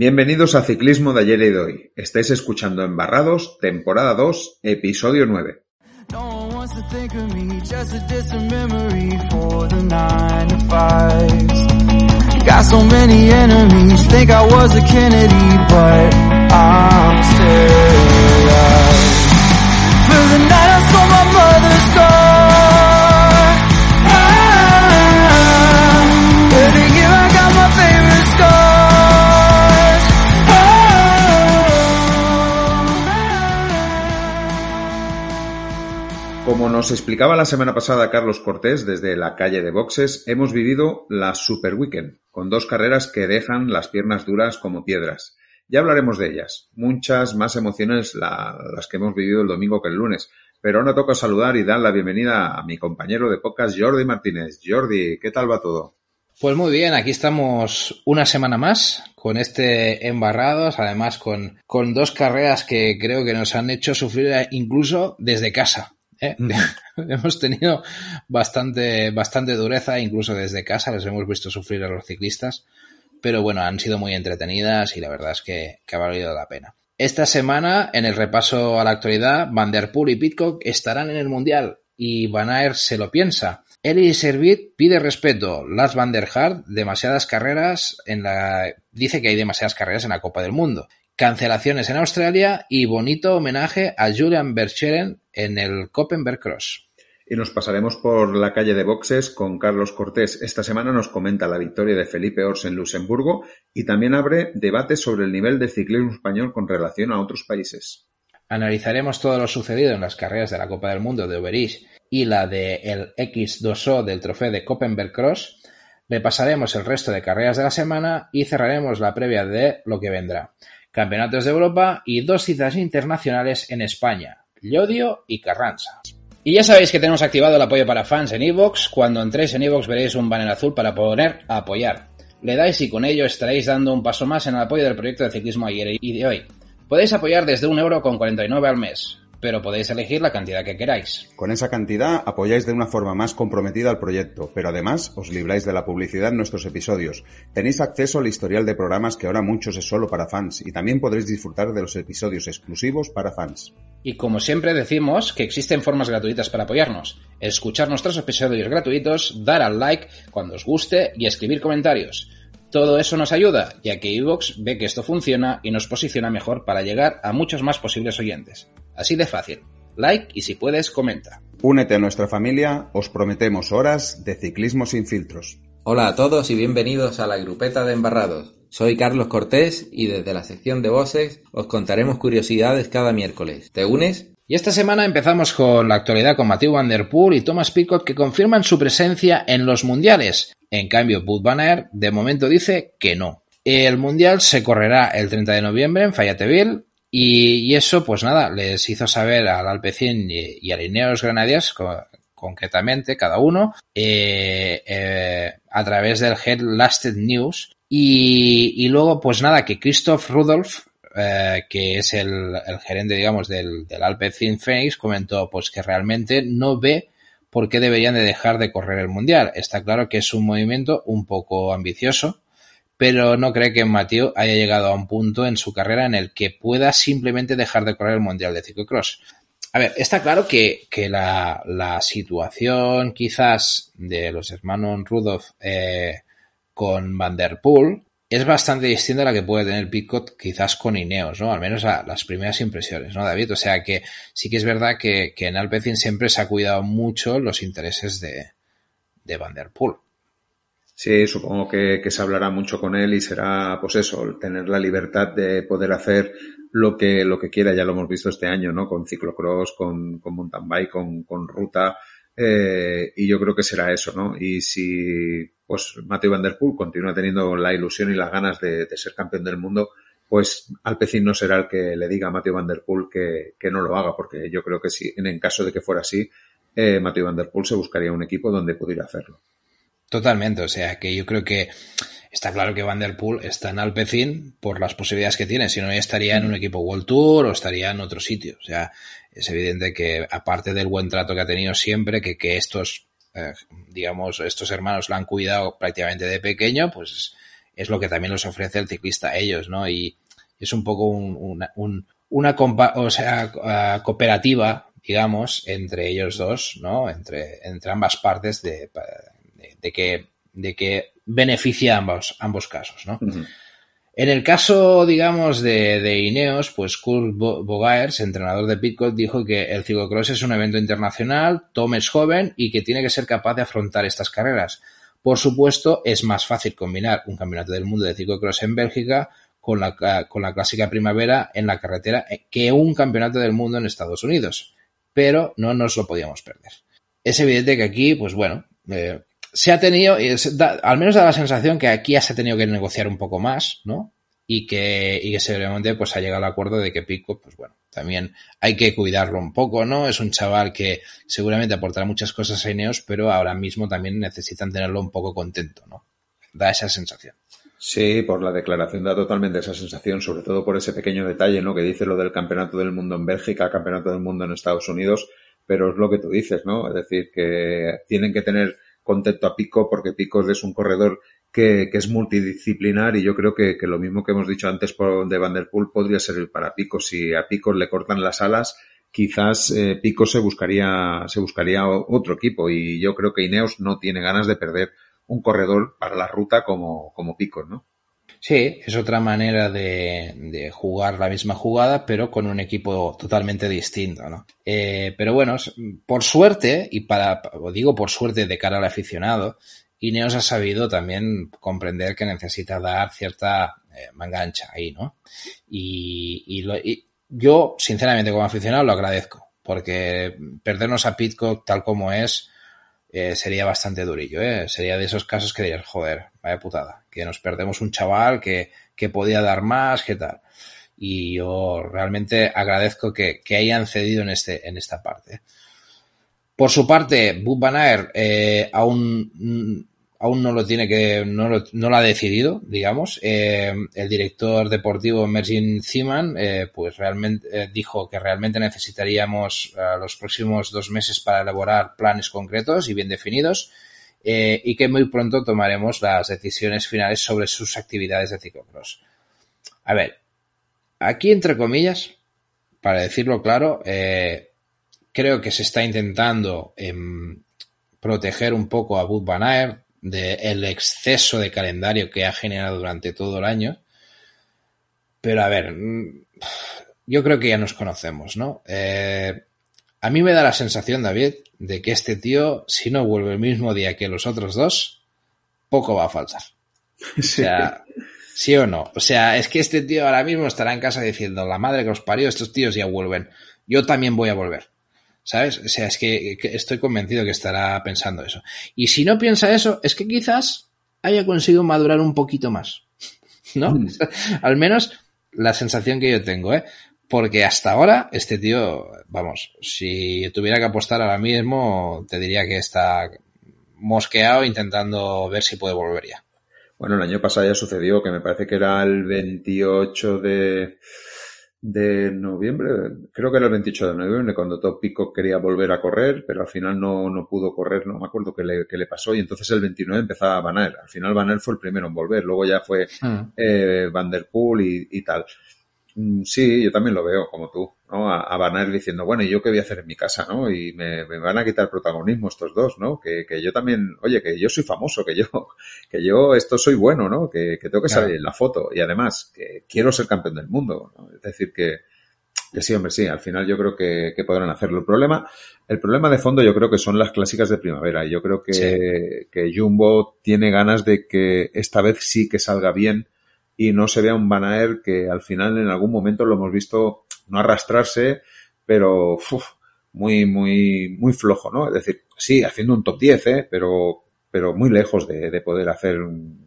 Bienvenidos a Ciclismo de ayer y de hoy. Estáis escuchando Embarrados, temporada 2, episodio 9. Como nos explicaba la semana pasada Carlos Cortés desde la calle de boxes, hemos vivido la Super Weekend, con dos carreras que dejan las piernas duras como piedras. Ya hablaremos de ellas, muchas más emociones la- las que hemos vivido el domingo que el lunes, pero ahora toca saludar y dar la bienvenida a mi compañero de podcast Jordi Martínez. Jordi, ¿qué tal va todo? Pues muy bien, aquí estamos una semana más con este embarrados, además con, con dos carreras que creo que nos han hecho sufrir incluso desde casa. ¿Eh? hemos tenido bastante, bastante dureza, incluso desde casa, les hemos visto sufrir a los ciclistas, pero bueno, han sido muy entretenidas y la verdad es que, que ha valido la pena. Esta semana, en el repaso a la actualidad, Van Der Poel y Pitcock estarán en el Mundial y Van Aert se lo piensa. Eli Servit pide respeto. Lars Van der Haar, demasiadas carreras en la... dice que hay demasiadas carreras en la Copa del Mundo. Cancelaciones en Australia y bonito homenaje a Julian Bercheren en el Koppenberg Cross. Y nos pasaremos por la calle de boxes con Carlos Cortés. Esta semana nos comenta la victoria de Felipe Ors en Luxemburgo y también abre debates sobre el nivel del ciclismo español con relación a otros países. Analizaremos todo lo sucedido en las carreras de la Copa del Mundo de Oberich y la de el X2O del trofeo de Koppenberg Cross. Repasaremos el resto de carreras de la semana y cerraremos la previa de lo que vendrá. Campeonatos de Europa y dos citas internacionales en España, Llodio y Carranza. Y ya sabéis que tenemos activado el apoyo para fans en iVoox. Cuando entréis en iVoox veréis un banner azul para poner apoyar. Le dais y con ello estaréis dando un paso más en el apoyo del proyecto de ciclismo ayer y de hoy. Podéis apoyar desde un euro con 49 al mes, pero podéis elegir la cantidad que queráis. Con esa cantidad apoyáis de una forma más comprometida al proyecto, pero además os libráis de la publicidad en nuestros episodios. Tenéis acceso al historial de programas que ahora muchos es solo para fans y también podréis disfrutar de los episodios exclusivos para fans. Y como siempre decimos que existen formas gratuitas para apoyarnos. Escuchar nuestros episodios gratuitos, dar al like cuando os guste y escribir comentarios. Todo eso nos ayuda, ya que iVoox ve que esto funciona y nos posiciona mejor para llegar a muchos más posibles oyentes. Así de fácil. Like y si puedes, comenta. Únete a nuestra familia, os prometemos horas de ciclismo sin filtros. Hola a todos y bienvenidos a la grupeta de embarrados. Soy Carlos Cortés y desde la sección de voces os contaremos curiosidades cada miércoles. ¿Te unes? Y esta semana empezamos con la actualidad con Mathieu Van Der Poel y Thomas Pitcock que confirman su presencia en los mundiales. En cambio, Bud Van Aert de momento dice que no. El mundial se correrá el 30 de noviembre en Fayetteville y, eso, pues nada, les hizo saber al Alpecin y, a Ineos Grenadiers, co- concretamente, cada uno, eh, eh, a través del Head Lasted News. Y, luego, pues nada, que Christoph Rudolph, eh, que es el, el gerente, digamos, del, del Alpecin Phoenix, comentó pues que realmente no ve por qué deberían de dejar de correr el mundial. Está claro que es un movimiento un poco ambicioso, pero no cree que Mathieu haya llegado a un punto en su carrera en el que pueda simplemente dejar de correr el mundial de ciclocross. A ver, está claro que, que la, la situación quizás de los hermanos Rudolph eh, con Van Der Poel es bastante distinta a la que puede tener Pitcock quizás con Ineos, ¿no? Al menos a las primeras impresiones, ¿no, David? O sea que sí que es verdad que, que en Alpecin siempre se ha cuidado mucho los intereses de, de Van Der Poel. Sí, supongo que, se hablará mucho con él y será, pues eso, tener la libertad de poder hacer lo que, lo que quiera. Ya lo hemos visto este año, ¿no? Con ciclocross, con, con mountain bike, con, con ruta. Eh, y yo creo que será eso, ¿no? Y si, pues, Matthew Van Der Poel continúa teniendo la ilusión y las ganas de, ser campeón del mundo, pues Alpecin no será el que le diga a Matthew Van Der Poel que, que no lo haga, porque yo creo que si, en el caso de que fuera así, eh, Matthew Van Der Poel se buscaría un equipo donde pudiera hacerlo. Totalmente, o sea que yo creo que está claro que Van Der Poel está en Alpecin por las posibilidades que tiene, si no ya estaría en un equipo World Tour o estaría en otro sitio. O sea, es evidente que aparte del buen trato que ha tenido siempre, que, que estos, eh, digamos, estos hermanos la han cuidado prácticamente de pequeño, pues es lo que también les ofrece el ciclista a ellos, ¿no? Y es un poco una, una o sea, cooperativa, digamos, entre ellos dos, ¿no? Entre, entre ambas partes de, de, que, de que beneficia ambos, ambos casos, ¿no? En el caso, digamos, de, de Ineos, pues Kurt Bogaers, entrenador de Pitcock, dijo que el ciclocross es un evento internacional, Tom es joven y que tiene que ser capaz de afrontar estas carreras. Por supuesto, es más fácil combinar un campeonato del mundo de ciclocross en Bélgica con la, con la clásica primavera en la carretera que un campeonato del mundo en Estados Unidos. Pero no nos lo podíamos perder. Es evidente que aquí, pues bueno, eh, se ha tenido, al menos da la sensación que aquí ya se ha tenido que negociar un poco más, ¿no? Y que, y que seguramente pues ha llegado al acuerdo de que Pico, pues bueno, también hay que cuidarlo un poco, ¿no? Es un chaval que seguramente aportará muchas cosas a Ineos, pero ahora mismo también necesitan tenerlo un poco contento, ¿no? Da esa sensación. Sí, por la declaración da totalmente esa sensación, sobre todo por ese pequeño detalle, ¿no? Que dice lo del campeonato del mundo en Bélgica, campeonato del mundo en Estados Unidos, pero es lo que tú dices, ¿no? Es decir, que tienen que tener contento a Pico porque Pico es un corredor que, es multidisciplinar y yo creo que, lo mismo que hemos dicho antes de Vanderpool podría servir para Pico. Si a Pico le cortan las alas, quizás eh, Pico se buscaría, se buscaría otro equipo y yo creo que Ineos no tiene ganas de perder un corredor para la ruta como, como Pico, ¿no? Sí, es otra manera de, jugar la misma jugada, pero con un equipo totalmente distinto, ¿no? Eh, pero bueno, por suerte, y para, digo por suerte de cara al aficionado, Ineos ha sabido también comprender que necesita dar cierta eh, mangancha ahí, ¿no? Y, y, yo, sinceramente, como aficionado, lo agradezco, porque perdernos a Pitcock tal como es, eh, sería bastante durillo, ¿eh? Sería de esos casos que dirías, joder, vaya putada, que nos perdemos un chaval que, que podía dar más, que tal. Y yo realmente agradezco que, que hayan cedido en, este, en esta parte. Por su parte, Bud Van eh, aún aún no lo tiene que, no lo, no lo ha decidido, digamos. Eh, el director deportivo Mergin Ziman, eh, pues realmente eh, dijo que realmente necesitaríamos los próximos dos meses para elaborar planes concretos y bien definidos y que muy pronto tomaremos las decisiones finales sobre sus actividades de ciclocross. A ver, aquí entre comillas, para decirlo claro, creo que se está intentando em, proteger un poco a Bud Van del exceso de calendario que ha generado durante todo el año. Pero a ver, mm, yo creo que ya nos conocemos, ¿no? Eh, a mí me da la sensación, David, de que este tío, si no vuelve el mismo día que los otros dos, poco va a faltar. O sea, sí o no. O sea, es que este tío ahora mismo estará en casa diciendo, la madre que os parió, estos tíos ya vuelven. Yo también voy a volver. ¿Sabes? O sea, es que, estoy convencido que estará pensando eso. Y si no piensa eso, es que quizás haya conseguido madurar un poquito más. ¿No? Mm. Al menos la sensación que yo tengo, ¿eh? Porque hasta ahora, este tío, vamos, si tuviera que apostar ahora mismo, te diría que está mosqueado intentando ver si puede volver ya. Bueno, el año pasado ya sucedió, que me parece que era el 28 de, de noviembre, creo que era el 28 de noviembre, cuando Top Pico quería volver a correr, pero al final no, no pudo correr, no me acuerdo qué le, qué le pasó, y entonces el 29 empezaba Van Al final Van fue el primero en volver, luego ya fue hmm. eh, Van Der Poel y, y tal. Mm, sí, yo también lo veo como tú, ¿no? A, a diciendo, bueno, ¿y yo qué voy a hacer en mi casa, no? Y me, van a quitar protagonismo estos dos, ¿no? Que, que, yo también, oye, que yo soy famoso, que yo, que yo esto soy bueno, ¿no? Que, que tengo que salir en la foto y además que quiero ser campeón del mundo, ¿no? Es decir, que, que sí, hombre, sí, al final yo creo que, que, podrán hacerlo. El problema, el problema de fondo yo creo que son las clásicas de primavera y yo creo que, que Jumbo tiene ganas de que esta vez sí que salga bien y no se vea un Van que al final en algún momento lo hemos visto no arrastrarse, pero muy, muy, muy flojo, ¿no? Es decir, sí, haciendo un top 10, ¿eh? pero, pero muy lejos de, poder hacer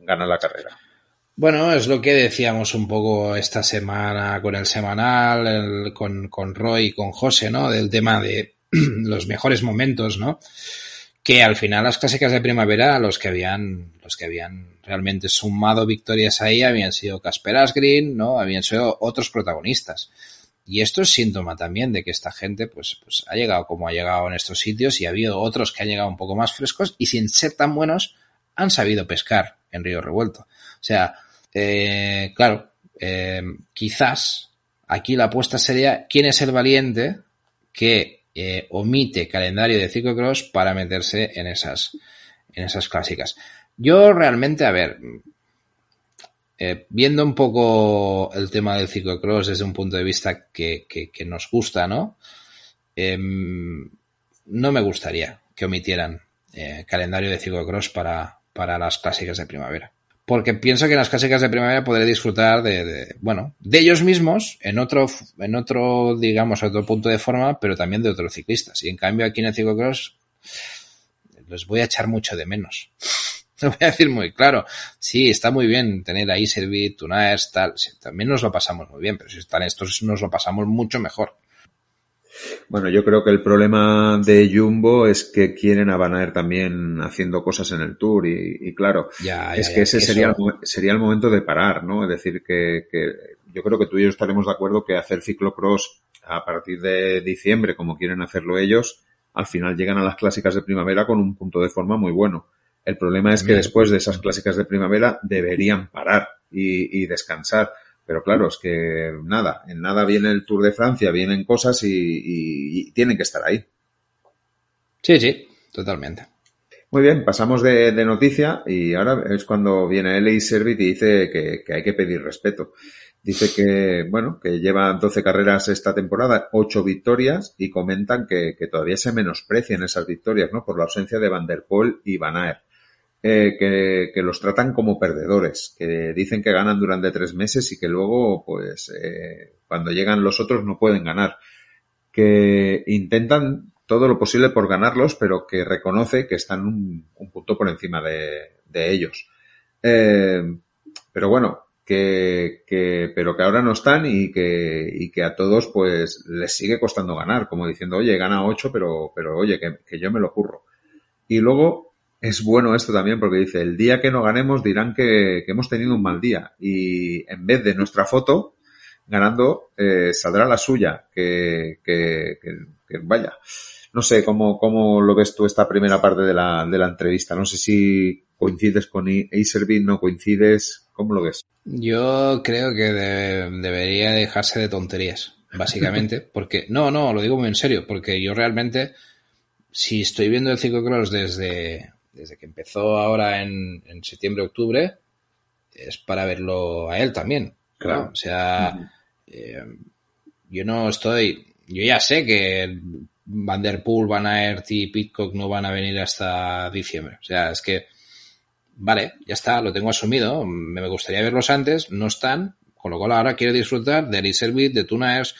ganar la carrera. Bueno, es lo que decíamos un poco esta semana con el semanal, con, con Roy y con José, ¿no? Del tema de los mejores momentos, ¿no? Que al final las clásicas de primavera, los que habían, los que habían realmente sumado victorias ahí habían sido Casper Asgreen, ¿no? Habían sido otros protagonistas. Y esto es síntoma también de que esta gente pues, pues ha llegado como ha llegado en estos sitios y ha habido otros que han llegado un poco más frescos y sin ser tan buenos han sabido pescar en Río Revuelto. sea, eh, claro, eh, quizás aquí la apuesta sería quién es el valiente que eh, omite calendario de ciclocross para meterse en esas, en esas clásicas. Yo realmente, a ver, eh, viendo un poco el tema del ciclocross desde un punto de vista que, que, que nos gusta, ¿no? Em, no me gustaría que omitieran eh, calendario de ciclocross para, para las clásicas de primavera. Porque pienso que en las clásicas de primavera podré disfrutar de, de, bueno, de ellos mismos en otro, en otro, digamos, otro punto de forma, pero también de otros ciclistas. Y en cambio aquí en el ciclocross les voy a echar mucho de menos. Lo voy a decir muy claro. Sí, está muy bien tener ahí Servit, Tunaers, tal. También nos lo pasamos muy bien, pero si están estos nos lo pasamos mucho mejor. Bueno, yo creo que el problema de Jumbo es que quieren a Van Aert también haciendo cosas en el Tour y, y claro, Ya, es ya, que ya, ese eso- sería, el, sería el momento de parar, ¿no? Es decir, que, que yo creo que tú y yo estaremos de acuerdo que hacer ciclocross a partir de diciembre, como quieren hacerlo ellos, al final llegan a las clásicas de primavera con un punto de forma muy bueno. El problema es que después de esas clásicas de primavera deberían parar y, y descansar. Pero claro, es que nada, en nada viene el Tour de Francia, vienen cosas y, y- y tienen que estar ahí. Sí, sí, totalmente. Muy bien, pasamos de, de noticia y ahora es cuando viene Eli Servit y dice que, que hay que pedir respeto. Dice que, bueno, que lleva 12 carreras esta temporada, 8 victorias y comentan que, que todavía se menosprecian esas victorias, ¿no? Por la ausencia de Van der Poel y Van Aert. Eh, que, que los tratan como perdedores, que dicen que ganan durante tres meses y que luego, pues, eh, cuando llegan los otros no pueden ganar. Que intentan todo lo posible por ganarlos, pero que reconoce que están un, un punto por encima de, de ellos. Eh, pero bueno, que, que, pero que ahora no están y que, y que a todos pues les sigue costando ganar, como diciendo, oye, gana ocho, pero, pero oye, que, que yo me lo curro. Y luego es bueno esto también porque dice, el día que no ganemos dirán que, que hemos tenido un mal día y en vez de nuestra foto, ganando, eh, saldrá la suya, que, que, que, vaya. No sé cómo, cómo lo ves tú esta primera parte de la, de la entrevista. No sé si coincides con Acerbeat, no coincides. ¿Cómo lo ves? Yo creo que de- debería dejarse de tonterías, básicamente, porque no, no, lo digo muy en serio, porque yo realmente, si estoy viendo el ciclocross desde, desde que empezó ahora en, en septiembre, octubre, es para verlo a él también. ¿no? Claro. O sea, eh, yo no estoy, yo ya sé que Van Der Poel, Van Aert y Pitcock no van a venir hasta diciembre. O sea, es que vale, ya está, lo tengo asumido, me gustaría verlos antes, no están, con lo cual ahora quiero disfrutar de Eliserbit, de Tunaers,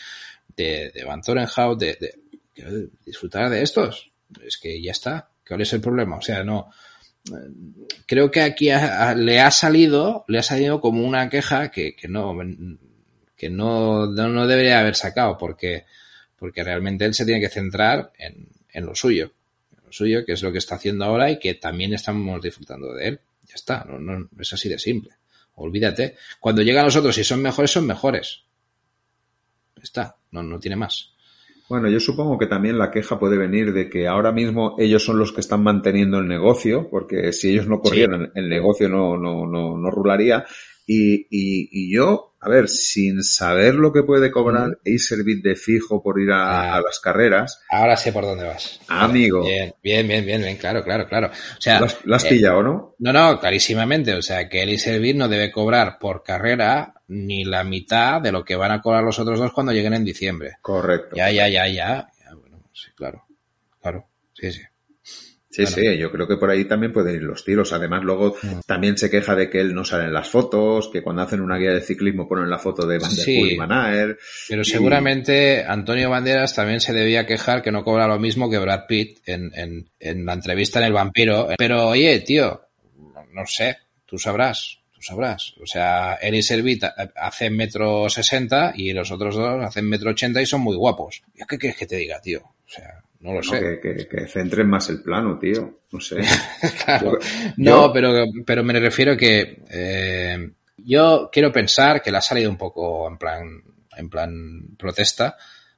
de, de Van Zorenhout, de, de, quiero disfrutar de estos. Es que ya está, ¿cuál es el problema? O sea, no, creo que aquí le ha salido, le ha salido como una queja que, que no, que no, no, debería haber sacado, porque, porque realmente él se tiene que centrar en, en lo suyo, lo suyo, que es lo que está haciendo ahora y que también estamos disfrutando de él. Ya está, no, no, es así de simple. Olvídate. Cuando llegan los otros y son mejores, son mejores. Está, no, no tiene más. Bueno, yo supongo que también la queja puede venir de que ahora mismo ellos son los que están manteniendo el negocio, porque si ellos no corrieran, el negocio no, no, no, no rularía. Y, y, y yo, a ver, sin saber lo que puede cobrar Acerbeat de fijo por ir a, Ah. a las carreras, Ahora sé por dónde vas. Amigo. Bien, bien, bien, bien, bien, claro, claro, claro. O sea, lo has, eh, pillado, ¿no? No, no, clarísimamente. O sea, que Eliserbit no debe cobrar por carrera ni la mitad de lo que van a cobrar los otros dos cuando lleguen en diciembre. Correcto. Ya, ya, ya, ya. ya bueno, sí, claro. Claro. Sí, sí. Sí, sí, yo creo que por ahí también pueden ir los tiros. Además, luego Mm. también se queja de que él no sale en las fotos, que cuando hacen una guía de ciclismo ponen la foto de Van der Sí. Poel y Van Aert. Pero Y- seguramente Antonio Banderas también se debía quejar que no cobra lo mismo que Brad Pitt en, en, en la entrevista en El Vampiro. Pero oye, tío, no, no sé, tú sabrás, tú sabrás. O sea, Eli Servit hace metro sesenta y los otros dos hacen metro ochenta y son muy guapos. ¿Yo ¿Qué quieres que te diga, tío? O sea, no lo No, sé. que, que- que centren más el plano, tío. No sé. Claro. Yo- No, yo- pero, pero me refiero que eh, yo quiero pensar que le ha salido un poco en plan, en plan protesta,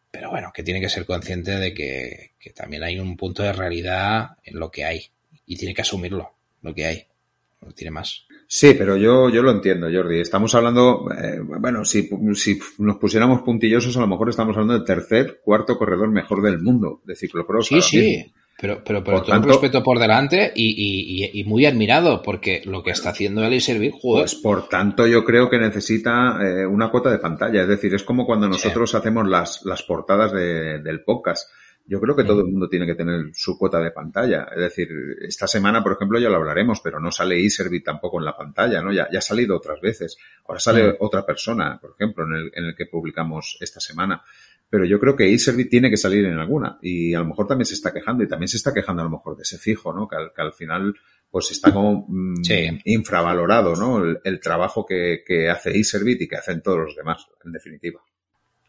pero bueno, que tiene que ser consciente de que, que también hay un punto de realidad en lo que hay y tiene que asumirlo, lo que hay. No tiene más. Sí, pero yo, yo lo entiendo, Jordi. Estamos hablando, eh, bueno, si, si nos pusiéramos puntillosos, a lo mejor estamos hablando del tercer, cuarto corredor mejor del mundo de ciclocross. Sí, sí. Pero, pero, pero todo respeto por delante y, y, y, muy admirado, porque lo que está haciendo él y servir, joder. Pues por tanto, yo creo que necesita eh, una cuota de pantalla. Es decir, es como cuando nosotros sí. hacemos las, las portadas de, del podcast yo creo que todo el mundo tiene que tener su cuota de pantalla. Es decir, esta semana, por ejemplo, ya lo hablaremos, pero no sale Iservit tampoco en la pantalla, ¿no? Ya, ya ha salido otras veces. Ahora sale otra persona, por ejemplo, en el, en el que publicamos esta semana. Pero yo creo que Iservit tiene que salir en alguna. Y a lo mejor también se está quejando, y también se está quejando a lo mejor de ese fijo, ¿no? Que al, que al final, pues está como mmm, sí. infravalorado, ¿no? El, el trabajo que, que hace Iservit y que hacen todos los demás, en definitiva.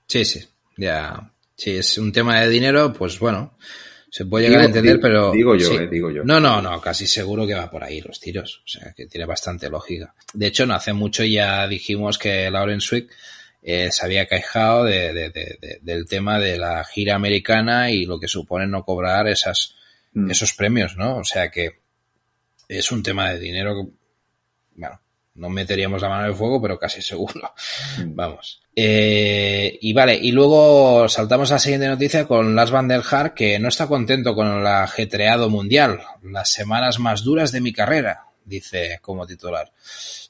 Sí, sí. Ya, si es un tema de dinero, pues bueno, se puede llegar digo, a entender, pero... Digo yo, sí. eh, digo yo. No, no, no, casi seguro que va por ahí los tiros. O sea, que tiene bastante lógica. De hecho, no hace mucho ya dijimos que Lauren Swick eh, se había quejado de, de, de, del tema de la gira americana y lo que supone no cobrar esas, mm. esos premios, ¿no? O sea que es un tema de dinero que, bueno, no meteríamos la mano en el fuego, pero casi seguro. Mm. Vamos. Eh, y vale, y luego saltamos a la siguiente noticia con Lars van der Haar, que no está contento con el ajetreado mundial. Las semanas más duras de mi carrera, dice como titular.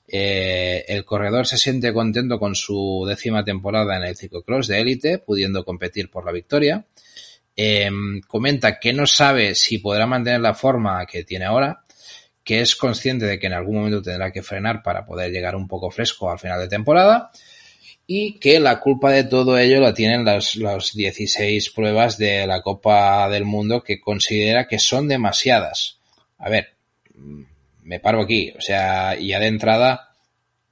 Eh, el corredor se siente contento con su décima temporada en el ciclocross de élite, pudiendo competir por la victoria. Eh, comenta que no sabe si podrá mantener la forma que tiene ahora, que es consciente de que en algún momento tendrá que frenar para poder llegar un poco fresco al final de temporada y que la culpa de todo ello la tienen las, las 16 pruebas de la Copa del Mundo que considera que son demasiadas. A ver, me paro aquí, o sea, ya de entrada,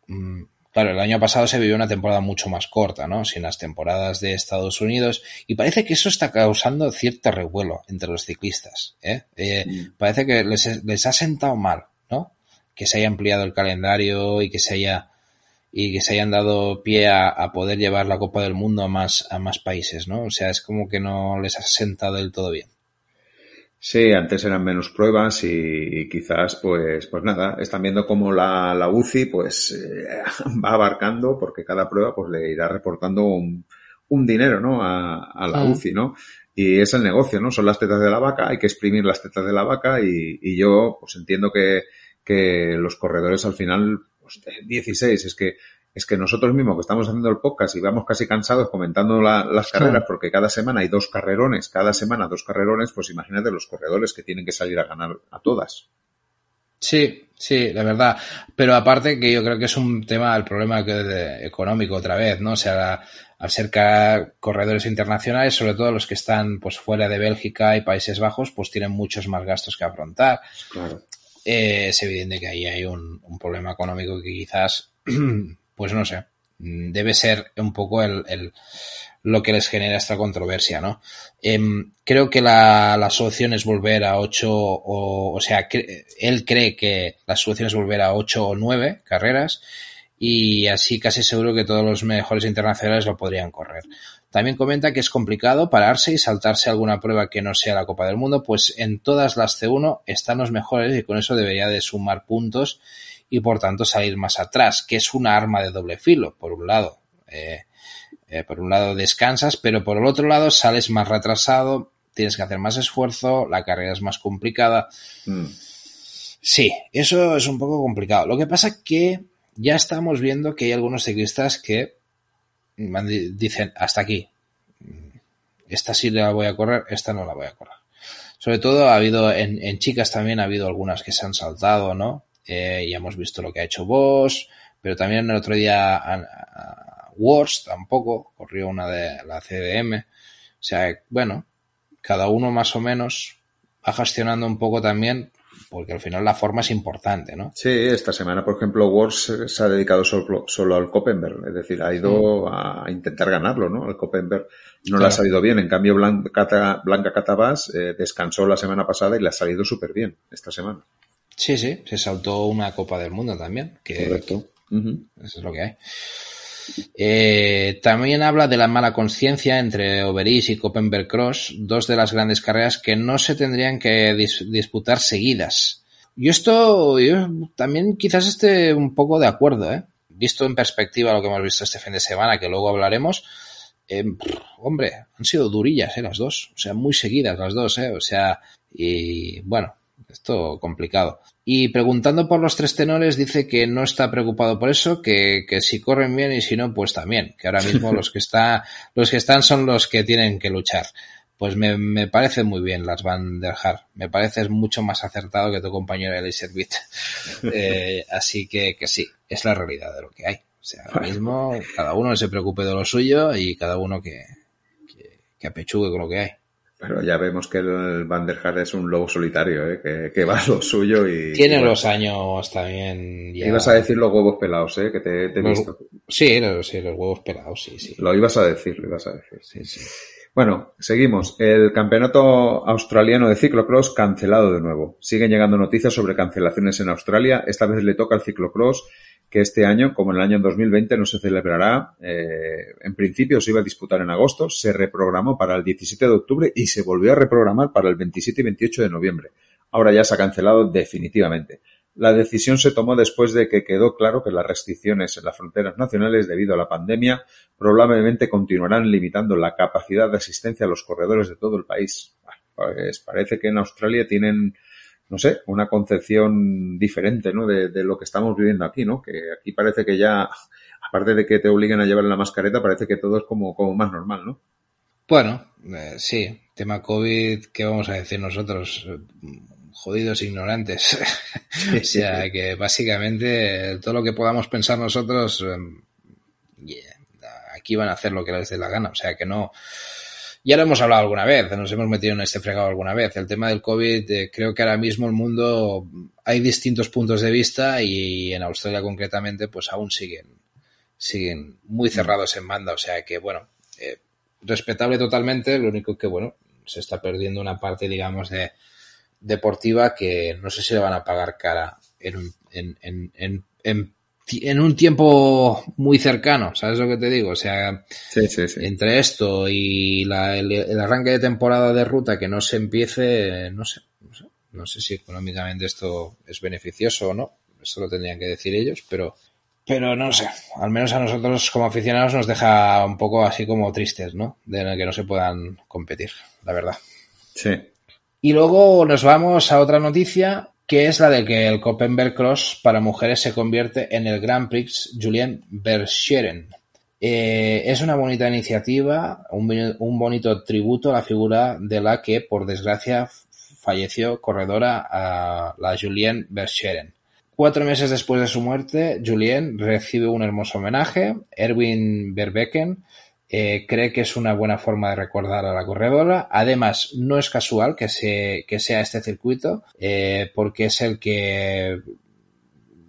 mm, claro, el año pasado se vivió una temporada mucho más corta, ¿no? Sin las temporadas de Estados Unidos y parece que eso está causando cierto revuelo entre los ciclistas, ¿eh? eh mm. Parece que les, les ha sentado mal, ¿no? Que se haya ampliado el calendario y que se haya y que se hayan dado pie a, a, poder llevar la Copa del Mundo a más, a más países, ¿no? O sea, es como que no les ha sentado del todo bien. Sí, antes eran menos pruebas y, y quizás, pues, pues nada, están viendo cómo la, la UCI, pues, eh, va abarcando, porque cada prueba, pues, le irá reportando un, un dinero, ¿no? A, a la sí. UCI, ¿no? Y es el negocio, ¿no? Son las tetas de la vaca, hay que exprimir las tetas de la vaca y, y yo, pues, entiendo que, que los corredores al final 16, es que es que nosotros mismos que estamos haciendo el podcast y vamos casi cansados comentando la, las carreras porque cada semana hay dos carrerones, cada semana dos carrerones, pues imagínate los corredores que tienen que salir a ganar a todas. Sí, sí, la verdad. Pero aparte que yo creo que es un tema, el problema que de, económico otra vez, ¿no? O sea, al ser corredores internacionales, sobre todo los que están pues fuera de Bélgica y Países Bajos, pues tienen muchos más gastos que afrontar. Claro eh, es evidente que ahí hay un, un, problema económico que quizás, pues no sé, debe ser un poco el, el lo que les genera esta controversia, ¿no? Eh, creo que la, la, solución es volver a ocho o, o sea, él cree que la solución es volver a ocho o nueve carreras y así casi seguro que todos los mejores internacionales lo podrían correr. También comenta que es complicado pararse y saltarse alguna prueba que no sea la Copa del Mundo, pues en todas las C1 están los mejores y con eso debería de sumar puntos y por tanto salir más atrás, que es una arma de doble filo, por un lado. Eh, eh, por un lado descansas, pero por el otro lado sales más retrasado, tienes que hacer más esfuerzo, la carrera es más complicada. Mm. Sí, eso es un poco complicado. Lo que pasa que ya estamos viendo que hay algunos ciclistas que dicen hasta aquí. Esta sí la voy a correr, esta no la voy a correr. Sobre todo ha habido, en, en chicas también ha habido algunas que se han saltado, ¿no? Eh, ya hemos visto lo que ha hecho Bosch, pero también el otro día a, a Wars tampoco, corrió una de la CDM. O sea, bueno, cada uno más o menos va gestionando un poco también porque al final la forma es importante, ¿no? Sí, esta semana, por ejemplo, Wars se ha dedicado solo, solo al Koppenberg, es decir, ha ido mm. a intentar ganarlo, ¿no? El Koppenberg no claro. le ha salido bien, en cambio Blanca, Blanca Catabás eh, descansó la semana pasada y le ha salido súper bien esta semana. Sí, sí, se saltó una Copa del Mundo también, que Correcto. Uh -huh. eso es lo que hay. Eh, también habla de la mala conciencia entre Oberis y Koppenberg Cross, dos de las grandes carreras que no se tendrían que dis disputar seguidas. Yo esto, yo también quizás esté un poco de acuerdo, ¿eh? Visto en perspectiva lo que hemos visto este fin de semana, que luego hablaremos, eh, hombre, han sido durillas, ¿eh? Las dos. O sea, muy seguidas las dos, ¿eh? O sea, y bueno, esto complicado. Y preguntando por los tres tenores, dice que no está preocupado por eso, que, que si corren bien y si no, pues también, que ahora mismo los que está, los que están son los que tienen que luchar. Pues me, me parece muy bien las Van der Haar. Me parece mucho más acertado que tu compañero Elizabeth. eh, así que, que sí, es la realidad de lo que hay. O sea, ahora mismo cada uno se preocupe de lo suyo y cada uno que, que, que apechugue con lo que hay. Pero ya vemos que el Van der Haar es un lobo solitario, ¿eh? que, que va a lo suyo y... Tiene y los años también ya... Ibas a decir los huevos pelados, ¿eh? que te, te he visto. Sí, los, sí, los huevos pelados, sí, sí. Lo ibas a decir, lo ibas a decir. sí, sí. Bueno, seguimos. El campeonato australiano de ciclocross cancelado de nuevo. Siguen llegando noticias sobre cancelaciones en Australia. Esta vez le toca al ciclocross que este año, como en el año 2020, no se celebrará. Eh, en principio se iba a disputar en agosto, se reprogramó para el 17 de octubre y se volvió a reprogramar para el 27 y 28 de noviembre. Ahora ya se ha cancelado definitivamente. La decisión se tomó después de que quedó claro que las restricciones en las fronteras nacionales debido a la pandemia probablemente continuarán limitando la capacidad de asistencia a los corredores de todo el país. Pues parece que en Australia tienen, no sé, una concepción diferente, ¿no? De, de lo que estamos viviendo aquí, ¿no? Que aquí parece que ya, aparte de que te obliguen a llevar la mascareta, parece que todo es como, como más normal, ¿no? Bueno, eh, sí, tema COVID, ¿qué vamos a decir nosotros? Eh, Jodidos ignorantes. o sea, que básicamente todo lo que podamos pensar nosotros, eh, yeah, aquí van a hacer lo que les dé la gana. O sea, que no... Ya lo hemos hablado alguna vez, nos hemos metido en este fregado alguna vez. El tema del COVID, eh, creo que ahora mismo el mundo hay distintos puntos de vista y en Australia concretamente, pues aún siguen, siguen muy cerrados en banda. O sea que, bueno, eh, respetable totalmente, lo único que, bueno, se está perdiendo una parte, digamos, de deportiva que no sé si le van a pagar cara en un, en, en, en, en, un tiempo muy cercano, ¿sabes lo que te digo? O sea, Sí, sí, sí. entre esto y la, el, el arranque de temporada de ruta que no se empiece, no sé, no sé, no sé si económicamente esto es beneficioso o no, eso lo tendrían que decir ellos, pero, pero no sé, al menos a nosotros como aficionados nos deja un poco así como tristes, ¿no? De que no se puedan competir, la verdad. Sí. Y luego nos vamos a otra noticia, que es la de que el Koppenberg Cross para mujeres se convierte en el Grand Prix Julien Bercheren. Eh, es una bonita iniciativa, un, boni- un bonito tributo a la figura de la que, por desgracia, falleció corredora la Julien Bercheren. Cuatro meses después de su muerte, Julien recibe un hermoso homenaje. Erwin Verbecken eh, cree que es una buena forma de recordar a la corredora. Además, no es casual que, que sea este circuito, eh, porque es el que,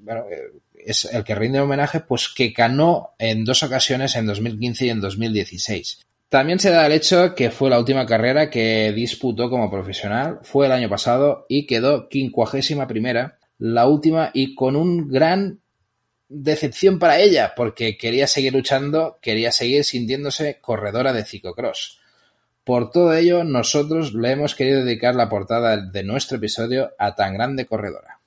bueno, eh, es el que rinde homenaje, pues que ganó en dos ocasiones en 2015 y en 2016. También se da el hecho que fue la última carrera que disputó como profesional, fue el año pasado y quedó quincuagésima primera, la última y con un gran decepción para ella, porque quería seguir luchando, quería seguir sintiéndose corredora de ciclocross. Por todo ello, nosotros le hemos querido dedicar la portada de nuestro episodio a tan grande corredora.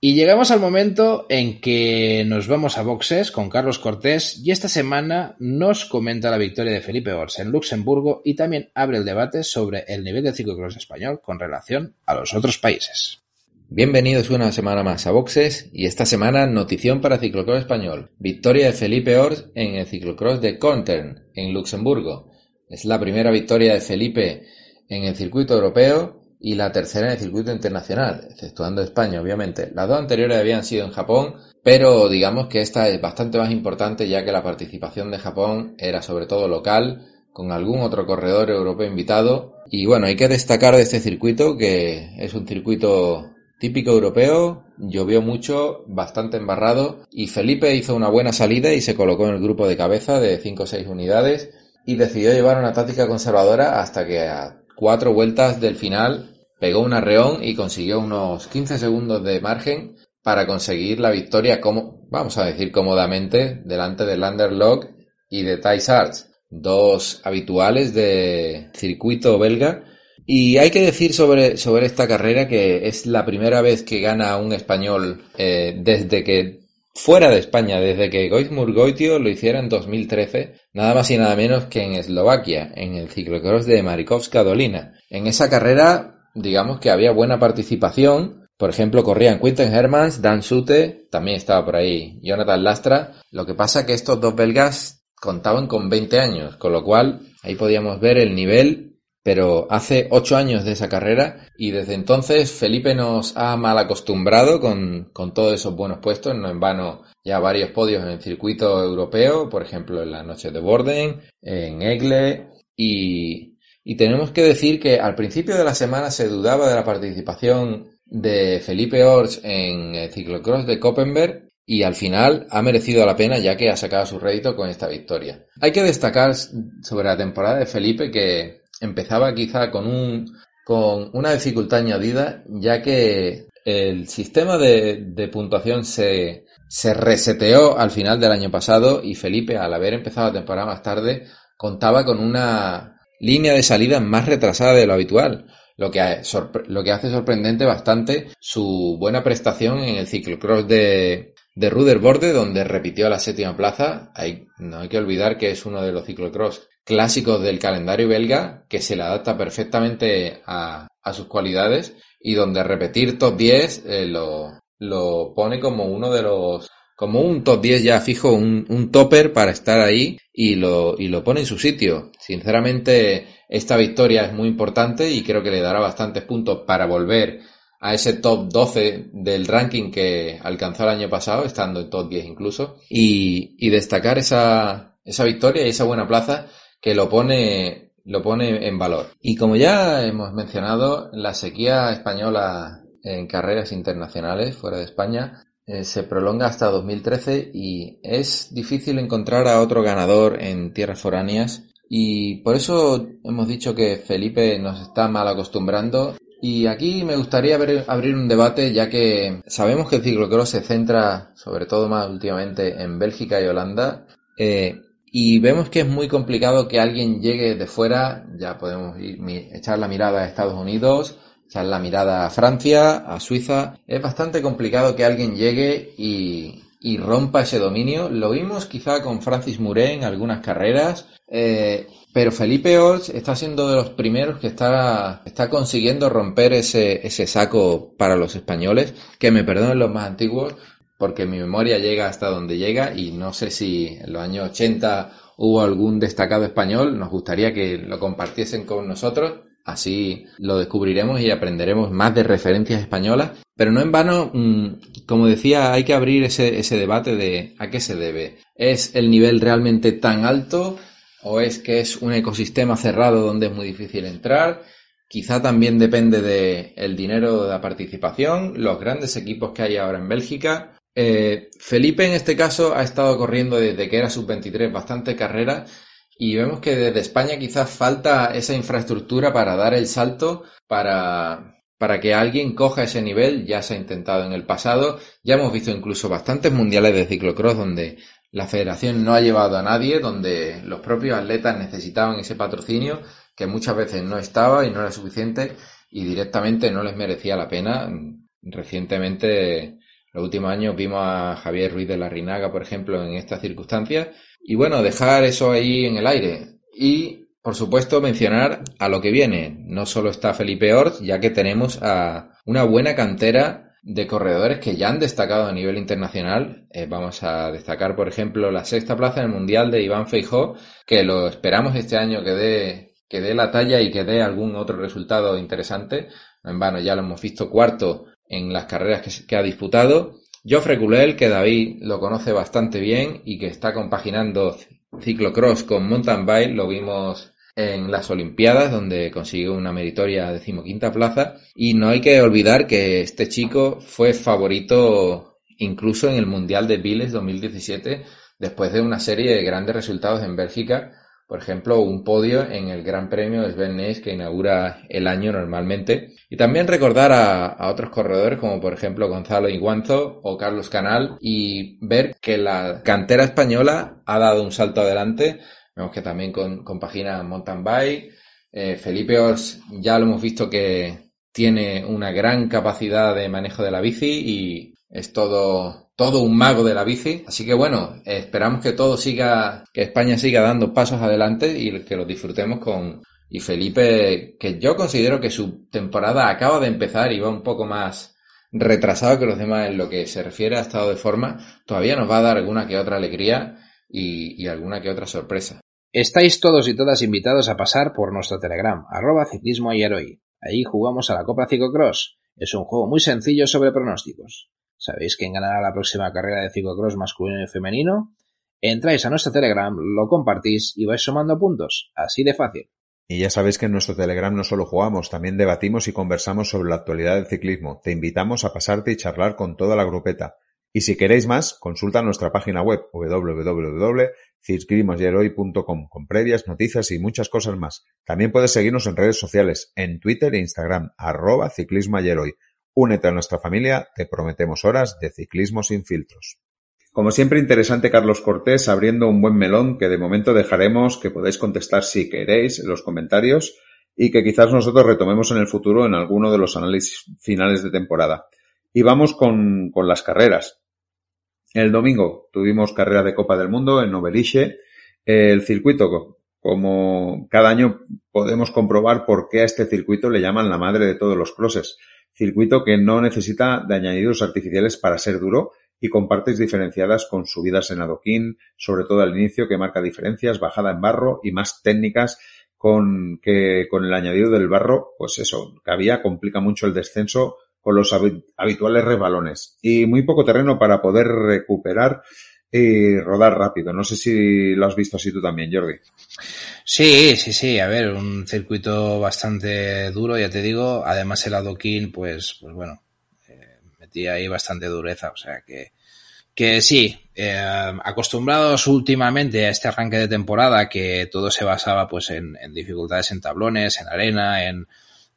Y llegamos al momento en que nos vamos a boxes con Carlos Cortés y esta semana nos comenta la victoria de Felipe Ors en Luxemburgo y también abre el debate sobre el nivel de ciclocross español con relación a los otros países. Bienvenidos una semana más a Boxes y esta semana notición para Ciclocross Español. Victoria de Felipe Ors en el Ciclocross de Kontern, en Luxemburgo. Es la primera victoria de Felipe en el circuito europeo y la tercera en el circuito internacional, exceptuando España, obviamente. Las dos anteriores habían sido en Japón, pero digamos que esta es bastante más importante ya que la participación de Japón era sobre todo local, con algún otro corredor europeo invitado. Y bueno, hay que destacar de este circuito que es un circuito típico europeo, llovió mucho, bastante embarrado y Felipe hizo una buena salida y se colocó en el grupo de cabeza de 5 o 6 unidades y decidió llevar una táctica conservadora hasta que a cuatro vueltas del final pegó un arreón y consiguió unos 15 segundos de margen para conseguir la victoria como, vamos a decir cómodamente, delante del Underlog y de Ty Sarts, dos habituales de circuito belga Y hay que decir sobre, sobre esta carrera que es la primera vez que gana un español eh, desde que fuera de España, desde que Goizmur Goitio lo hiciera en 2013, nada más y nada menos que en Eslovaquia, en el ciclocross de Marikovska Dolina. En esa carrera, digamos que había buena participación, por ejemplo, corrían Quinten Hermans, Dan Sute, también estaba por ahí Jonathan Lastra. Lo que pasa que estos dos belgas contaban con 20 años, con lo cual ahí podíamos ver el nivel pero hace ocho años de esa carrera y desde entonces Felipe nos ha mal acostumbrado con, con todos esos buenos puestos, no en vano ya varios podios en el circuito europeo, por ejemplo en la noche de Borden, en Egle y, y tenemos que decir que al principio de la semana se dudaba de la participación de Felipe Ors en el ciclocross de Koppenberg y al final ha merecido la pena ya que ha sacado su rédito con esta victoria. Hay que destacar sobre la temporada de Felipe que empezaba quizá con un con una dificultad añadida, ya que el sistema de, puntuación se, se reseteó al final del año pasado y Felipe, al haber empezado la temporada más tarde, contaba con una línea de salida más retrasada de lo habitual, lo que, lo que hace sorprendente bastante su buena prestación en el ciclocross de, de Ruderborde, donde repitió la séptima plaza. No hay que olvidar que es uno de los ciclocross clásicos del calendario belga que se le adapta perfectamente a, a sus cualidades y donde repetir top 10 eh, lo, lo pone como uno de los como un top 10 ya fijo, un, un topper para estar ahí y lo, y lo pone en su sitio. Sinceramente, esta victoria es muy importante y creo que le dará bastantes puntos para volver a ese top 12 del ranking que alcanzó el año pasado, estando en top 10 incluso, y, y destacar esa, esa victoria y esa buena plaza que lo pone, lo pone en valor. Y como ya hemos mencionado, la sequía española en carreras internacionales fuera de España eh, se prolonga hasta 2013 y es difícil encontrar a otro ganador en tierras foráneas. Y por eso hemos dicho que Felipe nos está mal acostumbrando. Y aquí me gustaría abrir un debate ya que sabemos que el ciclocross se centra sobre todo más últimamente en Bélgica y Holanda. Eh, y vemos que es muy complicado que alguien llegue de fuera, ya podemos echar la mirada a Estados Unidos, echar la mirada a Francia, a Suiza, es bastante complicado que alguien llegue y, y rompa ese dominio. Lo vimos quizá con Francis Muré en algunas carreras, eh, pero Felipe Ols está siendo de los primeros que está, está consiguiendo romper ese, ese saco para los españoles, que me perdonen los más antiguos, porque mi memoria llega hasta donde llega y no sé si en los años 80 hubo algún destacado español, nos gustaría que lo compartiesen con nosotros, así lo descubriremos y aprenderemos más de referencias españolas, pero no en vano, mm, como decía, hay que abrir ese, debate de a qué se debe. ¿Es el nivel realmente tan alto o es que es un ecosistema cerrado donde es muy difícil entrar? Quizá también depende del el dinero de la participación, los grandes equipos que hay ahora en Bélgica, eh, Felipe en este caso ha estado corriendo desde que era sub-23 bastante carrera y vemos que desde España quizás falta esa infraestructura para dar el salto para, para que alguien coja ese nivel. Ya se ha intentado en el pasado. Ya hemos visto incluso bastantes mundiales de ciclocross donde la federación no ha llevado a nadie, donde los propios atletas necesitaban ese patrocinio que muchas veces no estaba y no era suficiente y directamente no les merecía la pena. Recientemente los últimos años vimos a Javier Ruiz de la Rinaga, por ejemplo, en estas circunstancias. Y bueno, dejar eso ahí en el aire. Y, por supuesto, mencionar a lo que viene. No solo está Felipe Ort, ya que tenemos a una buena cantera de corredores que ya han destacado a nivel internacional. Eh, vamos a destacar, por ejemplo, la sexta plaza en el Mundial de Iván Feijó, que lo esperamos este año que dé, que dé la talla y que dé algún otro resultado interesante. En vano, ya lo hemos visto cuarto en las carreras que, ha disputado. Joffre Culel, que David lo conoce bastante bien y que está compaginando ciclocross con mountain bike, lo vimos en las Olimpiadas, donde consiguió una meritoria decimoquinta plaza. Y no hay que olvidar que este chico fue favorito incluso en el Mundial de Viles 2017, después de una serie de grandes resultados en Bélgica, por ejemplo, un podio en el Gran Premio de Sven que inaugura el año normalmente. Y también recordar a, otros corredores como por ejemplo Gonzalo Iguanzo o Carlos Canal y ver que la cantera española ha dado un salto adelante. Vemos que también con, compagina mountain bike, Eh, Felipe Ors ya lo hemos visto que tiene una gran capacidad de manejo de la bici y es todo, todo un mago de la bici. Así que bueno, esperamos que todo siga, que España siga dando pasos adelante y que lo disfrutemos con, y Felipe, que yo considero que su temporada acaba de empezar y va un poco más retrasado que los demás en lo que se refiere a estado de forma, todavía nos va a dar alguna que otra alegría y, alguna que otra sorpresa. Estáis todos y todas invitados a pasar por nuestro Telegram, arroba ciclismo y. Ahí jugamos a la Copa Ciclocross. Es un juego muy sencillo sobre pronósticos. ¿Sabéis quién ganará la próxima carrera de ciclocross masculino y femenino? Entráis a nuestro Telegram, lo compartís y vais sumando puntos. Así de fácil. Y ya sabéis que en nuestro Telegram no solo jugamos, también debatimos y conversamos sobre la actualidad del ciclismo. Te invitamos a pasarte y charlar con toda la grupeta. Y si queréis más, consulta nuestra página web www.ciclismosyheroi.com con previas, noticias y muchas cosas más. También puedes seguirnos en redes sociales, en Twitter e Instagram, arroba Únete a nuestra familia, te prometemos horas de ciclismo sin filtros. Como siempre, interesante Carlos Cortés abriendo un buen melón que de momento dejaremos que podáis contestar si queréis en los comentarios y que quizás nosotros retomemos en el futuro en alguno de los análisis finales de temporada. Y vamos con, con las carreras. El domingo tuvimos carrera de Copa del Mundo en Noveliche. El circuito, como cada año podemos comprobar por qué a este circuito le llaman la madre de todos los crosses. Circuito que no necesita de añadidos artificiales para ser duro y con partes diferenciadas con subidas en adoquín, sobre todo al inicio que marca diferencias, bajada en barro y más técnicas con que con el añadido del barro, pues eso, había complica mucho el descenso con los habituales resbalones y muy poco terreno para poder recuperar y rodar rápido. No sé si lo has visto así tú también, Jordi. Sí, sí, sí. A ver, un circuito bastante duro, ya te digo. Además el adoquín, pues, pues bueno, y ahí bastante dureza, o sea que, que sí, eh, acostumbrados últimamente a este arranque de temporada que todo se basaba pues en, dificultades en tablones, en arena, en,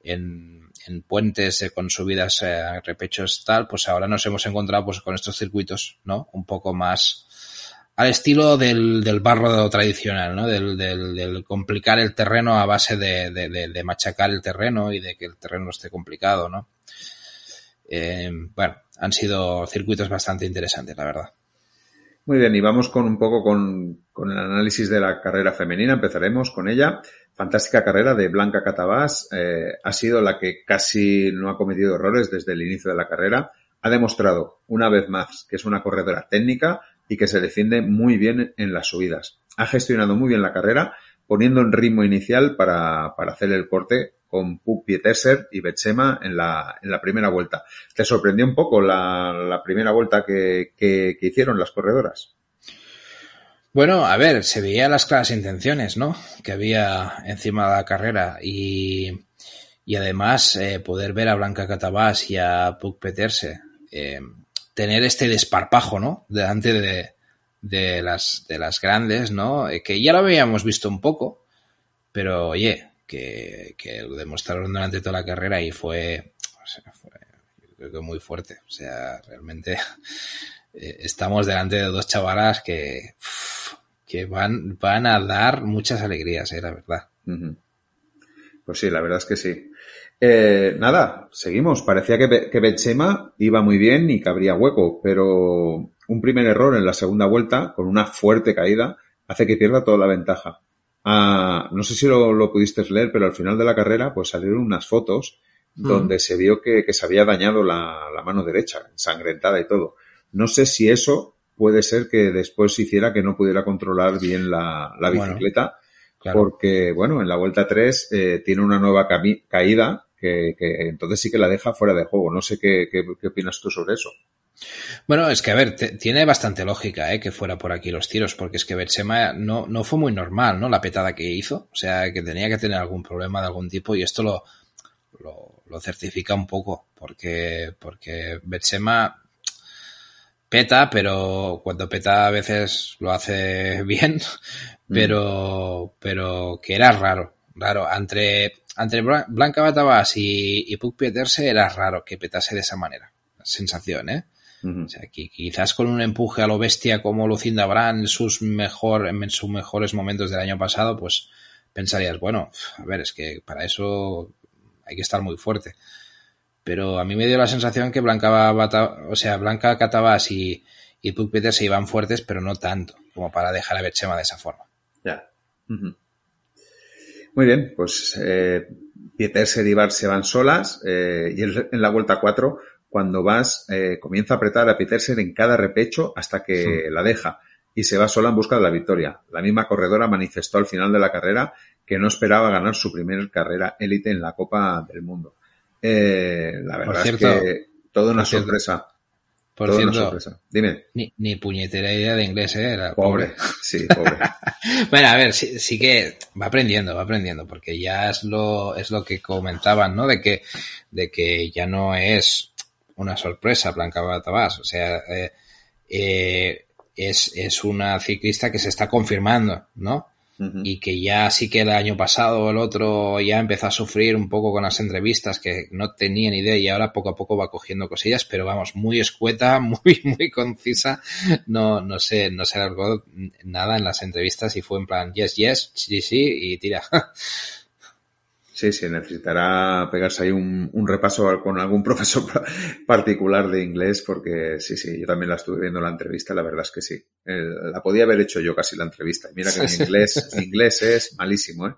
en, en puentes con subidas eh, repechos tal, pues ahora nos hemos encontrado pues con estos circuitos, ¿no? Un poco más al estilo del, del barro tradicional, ¿no? Del, del, del, complicar el terreno a base de, de, de, machacar el terreno y de que el terreno esté complicado, ¿no? Eh, bueno, han sido circuitos bastante interesantes, la verdad. Muy bien, y vamos con un poco con, con, el análisis de la carrera femenina. Empezaremos con ella. Fantástica carrera de Blanca Catabás. Eh, ha sido la que casi no ha cometido errores desde el inicio de la carrera. Ha demostrado una vez más que es una corredora técnica y que se defiende muy bien en las subidas. Ha gestionado muy bien la carrera, poniendo en ritmo inicial para, para hacer el corte con Pieterser y Betsema en la, en la primera vuelta. ¿Te sorprendió un poco la, la primera vuelta que, que, que, hicieron las corredoras? Bueno, a ver, se veía las claras intenciones, ¿no? Que había encima de la carrera y, y además eh, poder ver a Blanca Catabás y a Puck Peterse eh, tener este desparpajo, ¿no? Delante de, de, las, de las grandes, ¿no? Eh, que ya lo habíamos visto un poco, pero oye, que, que lo demostraron durante toda la carrera y fue, fue yo creo que muy fuerte. O sea, realmente eh, estamos delante de dos chavalas que, que van, van a dar muchas alegrías, eh, la verdad. Pues sí, la verdad es que sí. Eh, nada, seguimos. Parecía que, que Bechema iba muy bien y que habría hueco, pero un primer error en la segunda vuelta, con una fuerte caída, hace que pierda toda la ventaja no sé si lo, lo, pudiste leer, pero al final de la carrera pues salieron unas fotos donde se vio que, que, se había dañado la, la, mano derecha, ensangrentada y todo. No sé si eso puede ser que después hiciera que no pudiera controlar bien la, la bicicleta, bueno, claro. porque bueno, en la vuelta 3 eh, tiene una nueva caída que, que, entonces sí que la deja fuera de juego. No sé qué, qué, qué opinas tú sobre eso. Bueno, es que a ver, te, tiene bastante lógica ¿eh? que fuera por aquí los tiros, porque es que Betsema no, no fue muy normal, ¿no? La petada que hizo, o sea, que tenía que tener algún problema de algún tipo y esto lo, lo, lo certifica un poco, porque, porque Betsema peta, pero cuando peta a veces lo hace bien, pero, mm. pero que era raro, raro. Entre, entre Blanca Batabas y, y Puck Peterse era raro que petase de esa manera. Sensación, ¿eh? Uh -huh. O sea, que quizás con un empuje a lo bestia como Lucinda Brand en sus, mejor, en sus mejores momentos del año pasado, pues pensarías, bueno, a ver, es que para eso hay que estar muy fuerte. Pero a mí me dio la sensación que Blanca, o sea, Blanca Catabas y, y Puck Peter se iban fuertes, pero no tanto como para dejar a Betchema de esa forma. Ya. Muy bien, pues eh, Pietersen y Bar se van solas eh, y en la vuelta 4, cuando vas, eh, comienza a apretar a Petersen en cada repecho hasta que la deja y se va sola en busca de la victoria. La misma corredora manifestó al final de la carrera que no esperaba ganar su primera carrera élite en la Copa del Mundo. Eh, la verdad es que todo una sorpresa. Por cierto, Dime. Ni, ni, puñetera idea de inglés, ¿eh? Era pobre. sí, pobre. bueno, a ver, sí, sí, que va aprendiendo, va aprendiendo, porque ya es lo, es lo que comentaban, ¿no? De que, de que ya no es una sorpresa Blanca Batabás. O sea, eh, eh, es, es una ciclista que se está confirmando, ¿no? Y que ya sí que el año pasado el otro ya empezó a sufrir un poco con las entrevistas que no tenía ni idea y ahora poco a poco va cogiendo cosillas, pero vamos, muy escueta, muy, muy concisa, no, no sé, no se alargó nada en las entrevistas y fue en plan yes, yes, sí, sí y tira. Sí, sí, necesitará pegarse ahí un, un, repaso con algún profesor particular de inglés, porque sí, sí, yo también la estuve viendo la entrevista, la verdad es que sí. la podía haber hecho yo casi la entrevista. Mira que mi inglés, inglés es malísimo, ¿eh?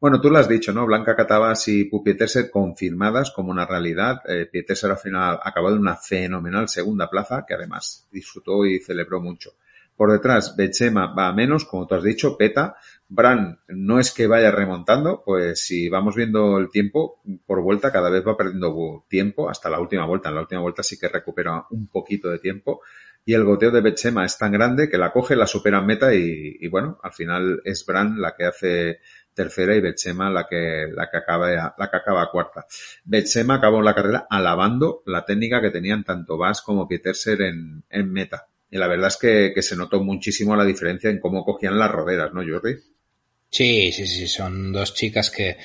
Bueno, tú lo has dicho, ¿no? Blanca Catabas y Pupieterse confirmadas como una realidad. Eh, Pieterse al final acabó en una fenomenal segunda plaza, que además disfrutó y celebró mucho. Por detrás, Bechema va a menos, como tú has dicho, peta. Bran no es que vaya remontando, pues si vamos viendo el tiempo por vuelta, cada vez va perdiendo tiempo hasta la última vuelta. En la última vuelta sí que recupera un poquito de tiempo. Y el goteo de Bechema es tan grande que la coge, la supera en meta y, bueno, al final es Bran la que hace tercera y Bechema la que, la que acaba, la que acaba cuarta. Bechema acabó la carrera alabando la técnica que tenían tanto Vas como Pieterser en, en meta. Y la verdad es que, se notó muchísimo la diferencia en cómo cogían las roderas, ¿no, Jordi? Sí, sí, sí, son dos chicas que,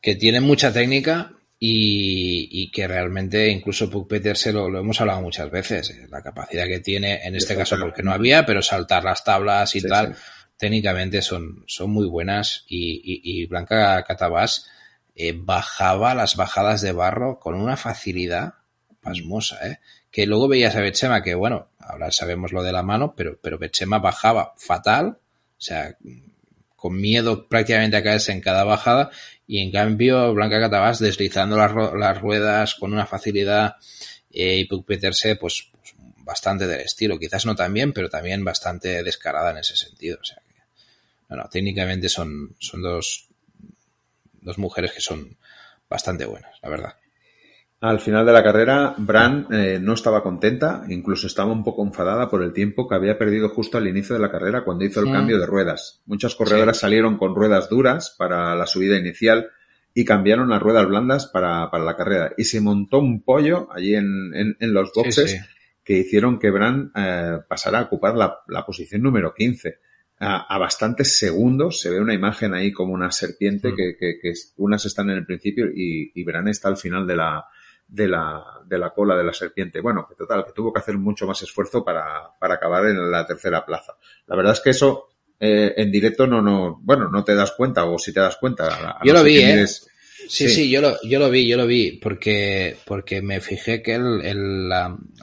que tienen mucha técnica y, y, que realmente incluso Puck Peterse lo, lo, hemos hablado muchas veces, eh, la capacidad que tiene, en este caso porque no había, pero saltar las tablas y tal, técnicamente son, son muy buenas y, y, y Blanca Catabás eh, bajaba las bajadas de barro con una facilidad pasmosa, ¿eh? que luego veías a Bechema que, bueno, ahora sabemos lo de la mano, pero, pero Bechema bajaba fatal, o sea, con miedo prácticamente a caerse en cada bajada, y en cambio Blanca Catabás deslizando las, las ruedas con una facilidad eh, y Peterse, pues, pues, bastante del estilo, quizás no tan bien, pero también bastante descarada en ese sentido, o sea que, bueno, técnicamente son, son dos, dos mujeres que son bastante buenas, la verdad. Al final de la carrera, Bran eh, no estaba contenta, incluso estaba un poco enfadada por el tiempo que había perdido justo al inicio de la carrera cuando hizo el cambio de ruedas. Muchas corredoras salieron con ruedas duras para la subida inicial y cambiaron a ruedas blandas para, para la carrera. Y se montó un pollo allí en, en, los boxes que hicieron que Bran eh, pasara a ocupar la, la posición número 15. A, a, bastantes segundos se ve una imagen ahí como una serpiente mm. que, que, que, unas están en el principio y, y Bran está al final de la, de la, de la cola de la serpiente. Bueno, que total, que tuvo que hacer mucho más esfuerzo para, para acabar en la tercera plaza. La verdad es que eso eh, en directo no, no, bueno, no te das cuenta, o si te das cuenta. yo lo vi, ¿eh? Sí, sí, yo, lo, yo lo vi, yo lo vi, porque, porque me fijé que el, el,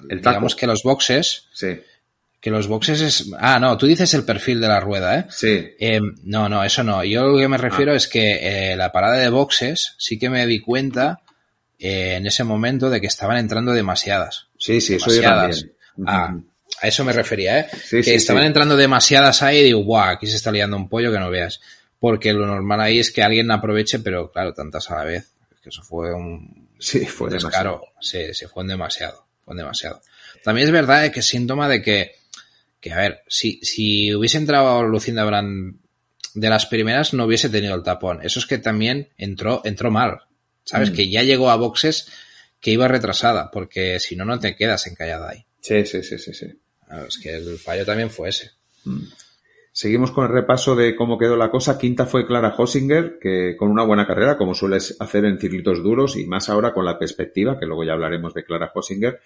el digamos que los boxes, sí. que los boxes es, ah, no, tú dices el perfil de la rueda, ¿eh? Sí. Eh, no, no, eso no. Yo lo que me refiero ah. es que eh, la parada de boxes sí que me di cuenta eh, en ese momento de que estaban entrando demasiadas. Sí, sí, eso demasiadas. Ah, a eso me refería, ¿eh? que estaban entrando demasiadas ahí y digo, guau, aquí se está liando un pollo que no veas. Porque lo normal ahí es que alguien aproveche, pero claro, tantas a la vez. Que eso fue un sí, fue descaro. Sí, se fue en demasiado. Fue demasiado. También es verdad que es síntoma de que, que a ver, si, si hubiese entrado Lucinda Brand de las primeras, no hubiese tenido el tapón. Eso es que también entró, entró mal. ¿Sabes? Mm. Que ya llegó a boxes que iba retrasada, porque si no, no te quedas encallada ahí. Sí, sí, sí, sí, sí. es que el fallo también fue ese. Mm. Seguimos con el repaso de cómo quedó la cosa. Quinta fue Clara Hossinger, que con una buena carrera, como sueles hacer en circuitos duros, y más ahora con la perspectiva, que luego ya hablaremos de Clara Hossinger.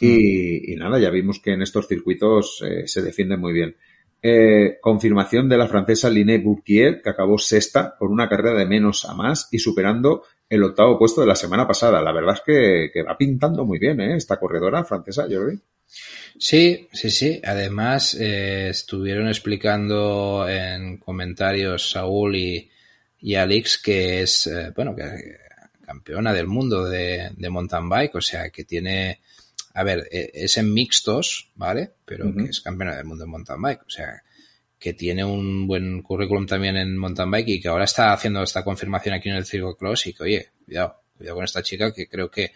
Y, y nada, ya vimos que en estos circuitos eh, se defiende muy bien. Eh, confirmación de la francesa Liné Bourquier, que acabó sexta por una carrera de menos a más y superando el octavo puesto de la semana pasada. La verdad es que, que va pintando muy bien ¿eh? esta corredora francesa, Jordi. Sí, sí, sí. Además, eh, estuvieron explicando en comentarios Saúl y, y Alex que es, eh, bueno, que campeona del mundo de, de, mountain bike, o sea, que tiene, a ver, eh, es en mixtos, ¿vale? Pero uh -huh. que es campeona del mundo de mountain bike, o sea, que tiene un buen currículum también en mountain bike y que ahora está haciendo esta confirmación aquí en el Circo Cross y que, oye, cuidado, cuidado con esta chica que creo que,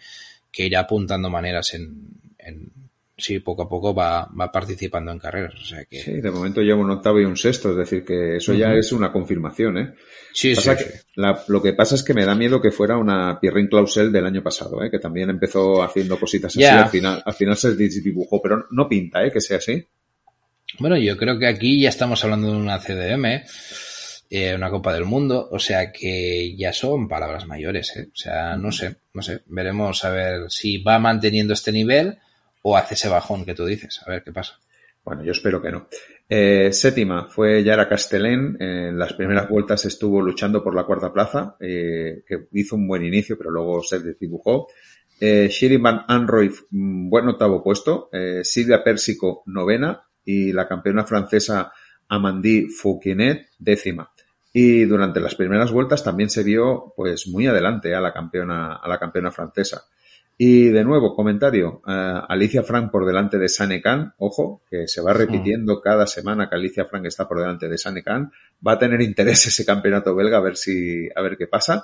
que irá apuntando maneras en, en sí, poco a poco va, va participando en carreras. O sea que... Sí, de momento lleva un octavo y un sexto, es decir, que eso uh -huh. ya es una confirmación, ¿eh? Sí, pasa sí, que, sí. La, lo que pasa es que me da miedo que fuera una Pierrin Clausel del año pasado, ¿eh? Que también empezó haciendo cositas así, yeah. al final, al final se dibujó, pero no pinta, ¿eh? Que sea así. Bueno, yo creo que aquí ya estamos hablando de una CDM, eh, una Copa del Mundo, o sea que ya son palabras mayores, ¿eh? O sea, no sé, no sé, veremos a ver si va manteniendo este nivel o hace ese bajón que tú dices. A ver qué pasa. Bueno, yo espero que no. Eh, séptima fue Yara Castellén. En las primeras vueltas estuvo luchando por la cuarta plaza, eh, que hizo un buen inicio, pero luego se desdibujó. Eh, Shirin Van Anroy, mm, buen octavo puesto. Eh, Silvia Pérsico, novena. Y la campeona francesa Amandie Fouquinet, décima. Y durante las primeras vueltas también se vio, pues, muy adelante a la campeona, a la campeona francesa. Y de nuevo, comentario, uh, Alicia Frank por delante de Sanekan, ojo, que se va repitiendo sí. cada semana que Alicia Frank está por delante de Sanekan, va a tener interés ese campeonato belga a ver si, a ver qué pasa.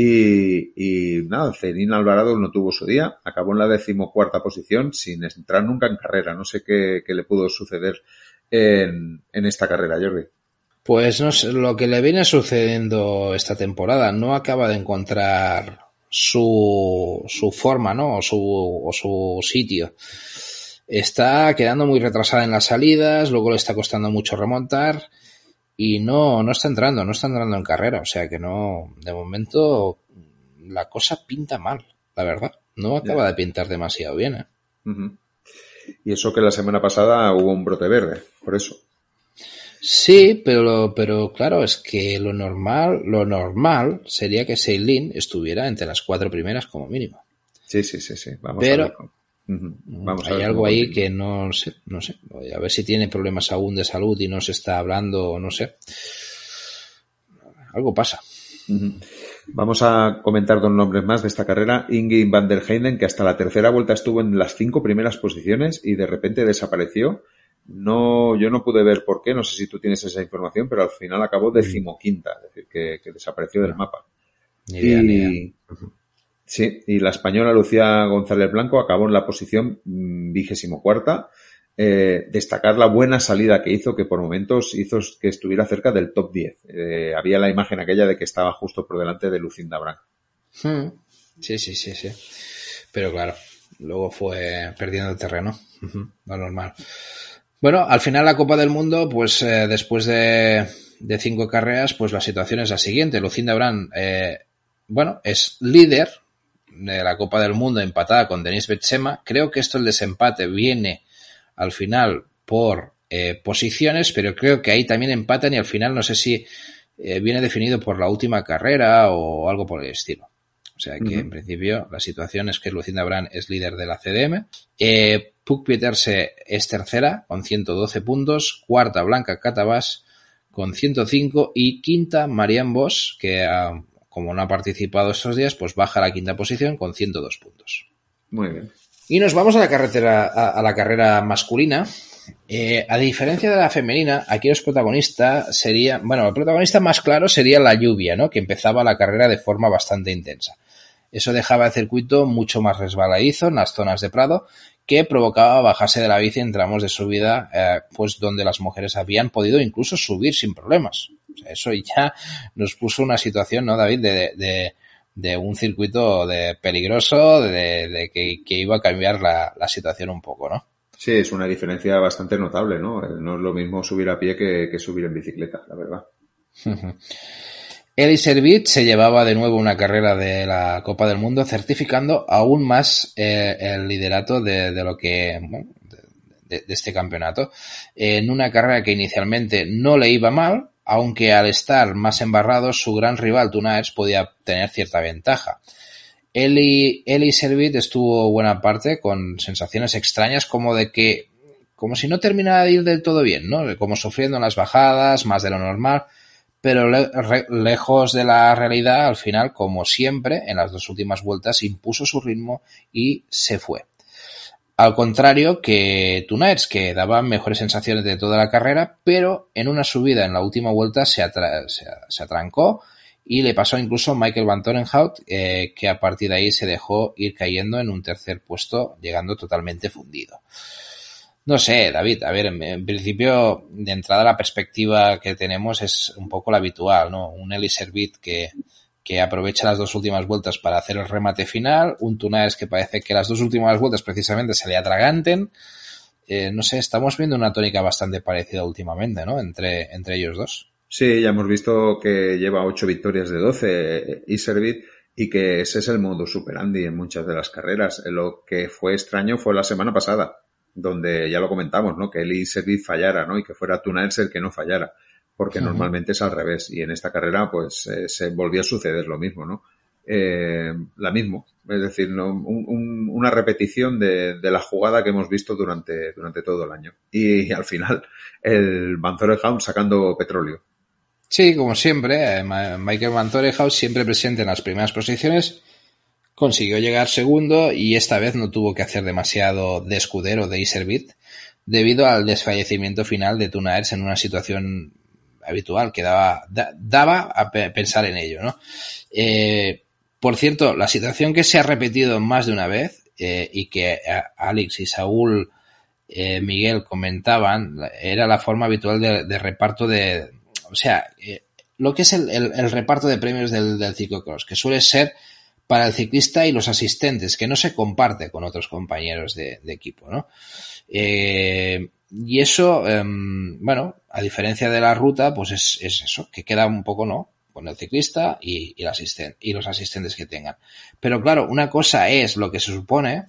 Y, nada, Celine Alvarado no tuvo su día, acabó en la decimocuarta posición sin entrar nunca en carrera, no sé qué, qué le pudo suceder en, en esta carrera, Jordi. Pues no sé, lo que le viene sucediendo esta temporada, no acaba de encontrar su, su forma, ¿no? O su, o su sitio. Está quedando muy retrasada en las salidas, luego le está costando mucho remontar y no, no está entrando, no está entrando en carrera. O sea que no, de momento la cosa pinta mal, la verdad. No acaba yeah. de pintar demasiado bien, ¿eh? Uh -huh. Y eso que la semana pasada hubo un brote verde, por eso. Sí, pero, pero claro, es que lo normal, lo normal sería que Seilin estuviera entre las cuatro primeras como mínimo. Sí, sí, sí, sí. Vamos pero, a ver. Uh -huh. Vamos hay a ver algo ahí que no sé, no sé. A ver si tiene problemas aún de salud y no se está hablando, no sé. Algo pasa. Uh -huh. Vamos a comentar dos nombres más de esta carrera. Ingrid van der que hasta la tercera vuelta estuvo en las cinco primeras posiciones y de repente desapareció no, yo no pude ver por qué, no sé si tú tienes esa información, pero al final acabó decimoquinta, es decir, que, que desapareció del mapa. Ni idea, y, ni idea. Sí, y la española Lucía González Blanco acabó en la posición mm, vigésimo cuarta. Eh, destacar la buena salida que hizo, que por momentos hizo que estuviera cerca del top 10. Eh, había la imagen aquella de que estaba justo por delante de Lucinda Brand. Hmm. Sí, sí, sí, sí. Pero claro, luego fue perdiendo terreno. Lo normal. Bueno, al final la Copa del Mundo, pues eh, después de, de, cinco carreras, pues la situación es la siguiente. Lucinda Brand, eh, bueno, es líder de la Copa del Mundo empatada con Denise Betsema. Creo que esto el desempate viene al final por eh, posiciones, pero creo que ahí también empatan y al final no sé si eh, viene definido por la última carrera o algo por el estilo. O sea que uh -huh. en principio la situación es que Lucinda Brand es líder de la CDM. Eh, Puck Pieterse es tercera con 112 puntos. Cuarta Blanca Catabás con 105 y quinta Marianne Bosch que uh, como no ha participado estos días pues baja a la quinta posición con 102 puntos. Muy bien. Y nos vamos a la carretera a, a la carrera masculina. Eh, a diferencia de la femenina, aquí los protagonistas sería, bueno, el protagonista más claro sería la lluvia, ¿no? Que empezaba la carrera de forma bastante intensa. Eso dejaba el circuito mucho más resbaladizo en las zonas de Prado, que provocaba bajarse de la bici en tramos de subida, eh, pues donde las mujeres habían podido incluso subir sin problemas. Sea, eso ya nos puso una situación, ¿no, David? De, de, de un circuito de peligroso, de, de que, que, iba a cambiar la, la, situación un poco, ¿no? Sí, es una diferencia bastante notable, ¿no? No es lo mismo subir a pie que, que subir en bicicleta, la verdad. Eli Servit se llevaba de nuevo una carrera de la Copa del Mundo, certificando aún más eh, el liderato de, de lo que bueno, de, de, este campeonato, en una carrera que inicialmente no le iba mal, aunque al estar más embarrado, su gran rival Tunaers podía tener cierta ventaja. Eli, Eli Servit estuvo buena parte con sensaciones extrañas como de que, como si no terminara de ir del todo bien, ¿no? Como sufriendo en las bajadas, más de lo normal, pero lejos de la realidad, al final, como siempre, en las dos últimas vueltas impuso su ritmo y se fue. Al contrario que Tunaers, que daba mejores sensaciones de toda la carrera, pero en una subida en la última vuelta se, se, atrancó y le pasó incluso Michael Van Torenhout, eh, que a partir de ahí se dejó ir cayendo en un tercer puesto, llegando totalmente fundido. No sé, David, a ver, en, principio, de entrada la perspectiva que tenemos es un poco la habitual, ¿no? Un Eli Servit que, que aprovecha las dos últimas vueltas para hacer el remate final, un Tunaes que parece que las dos últimas vueltas precisamente se le atraganten. Eh, no sé, estamos viendo una tónica bastante parecida últimamente, ¿no? Entre, entre ellos dos. Sí, ya hemos visto que lleva ocho victorias de doce Iservit y que ese es el modo superandi en muchas de las carreras. Lo que fue extraño fue la semana pasada donde ya lo comentamos, ¿no? Que Eli Servit fallara, ¿no? Y que fuera Tunaers el que no fallara, porque normalmente es al revés. Y en esta carrera, pues, eh, se volvió a suceder lo mismo, ¿no? Eh, la mismo, es decir, ¿no? una repetición de, la jugada que hemos visto durante, durante todo el año. Y, al final, el Van House sacando petróleo. Sí, como siempre, eh, Michael Van House siempre presente en las primeras posiciones consiguió llegar segundo y esta vez no tuvo que hacer demasiado de escudero de Iserbit debido al desfallecimiento final de Tunaers en una situación habitual que daba, daba a pensar en ello, ¿no? Eh, por cierto, la situación que se ha repetido más de una vez eh, y que Alex y Saúl eh, Miguel comentaban era la forma habitual de, reparto de, o sea, lo que es el, reparto de premios del, ciclocross, que suele ser para el ciclista y los asistentes, que no se comparte con otros compañeros de, equipo, ¿no? Eh, y eso, em, bueno, a diferencia de la ruta, pues es, eso, que queda un poco, ¿no? Con el ciclista y, el y los asistentes que tengan. Pero claro, una cosa es lo que se supone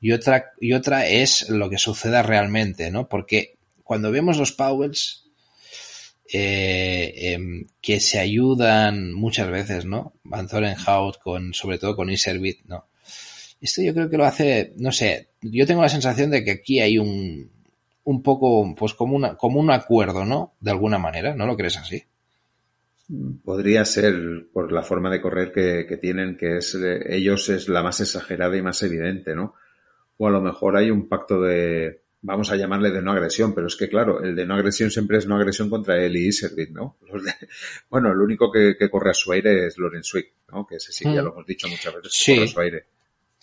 y otra, y otra es lo que suceda realmente, ¿no? Porque cuando vemos los Powells, eh, em, que se ayudan muchas veces, ¿no? Van Zorenhout con, sobre todo con Iservit, ¿no? Esto yo creo que lo hace, no sé, yo tengo la sensación de que aquí hay un, un poco, pues como una, como un acuerdo, ¿no? De alguna manera, ¿no lo crees así? Podría ser por la forma de correr que, que tienen, que es, ellos es la más exagerada y más evidente, ¿no? O a lo mejor hay un pacto de, vamos a llamarle de no agresión, pero es que claro, el de no agresión siempre es no agresión contra él y Servit, ¿no? bueno, el único que, corre a su aire es Lorenz Swick, ¿no? Que ese sí ya mm. lo hemos dicho muchas veces, que corre a su aire.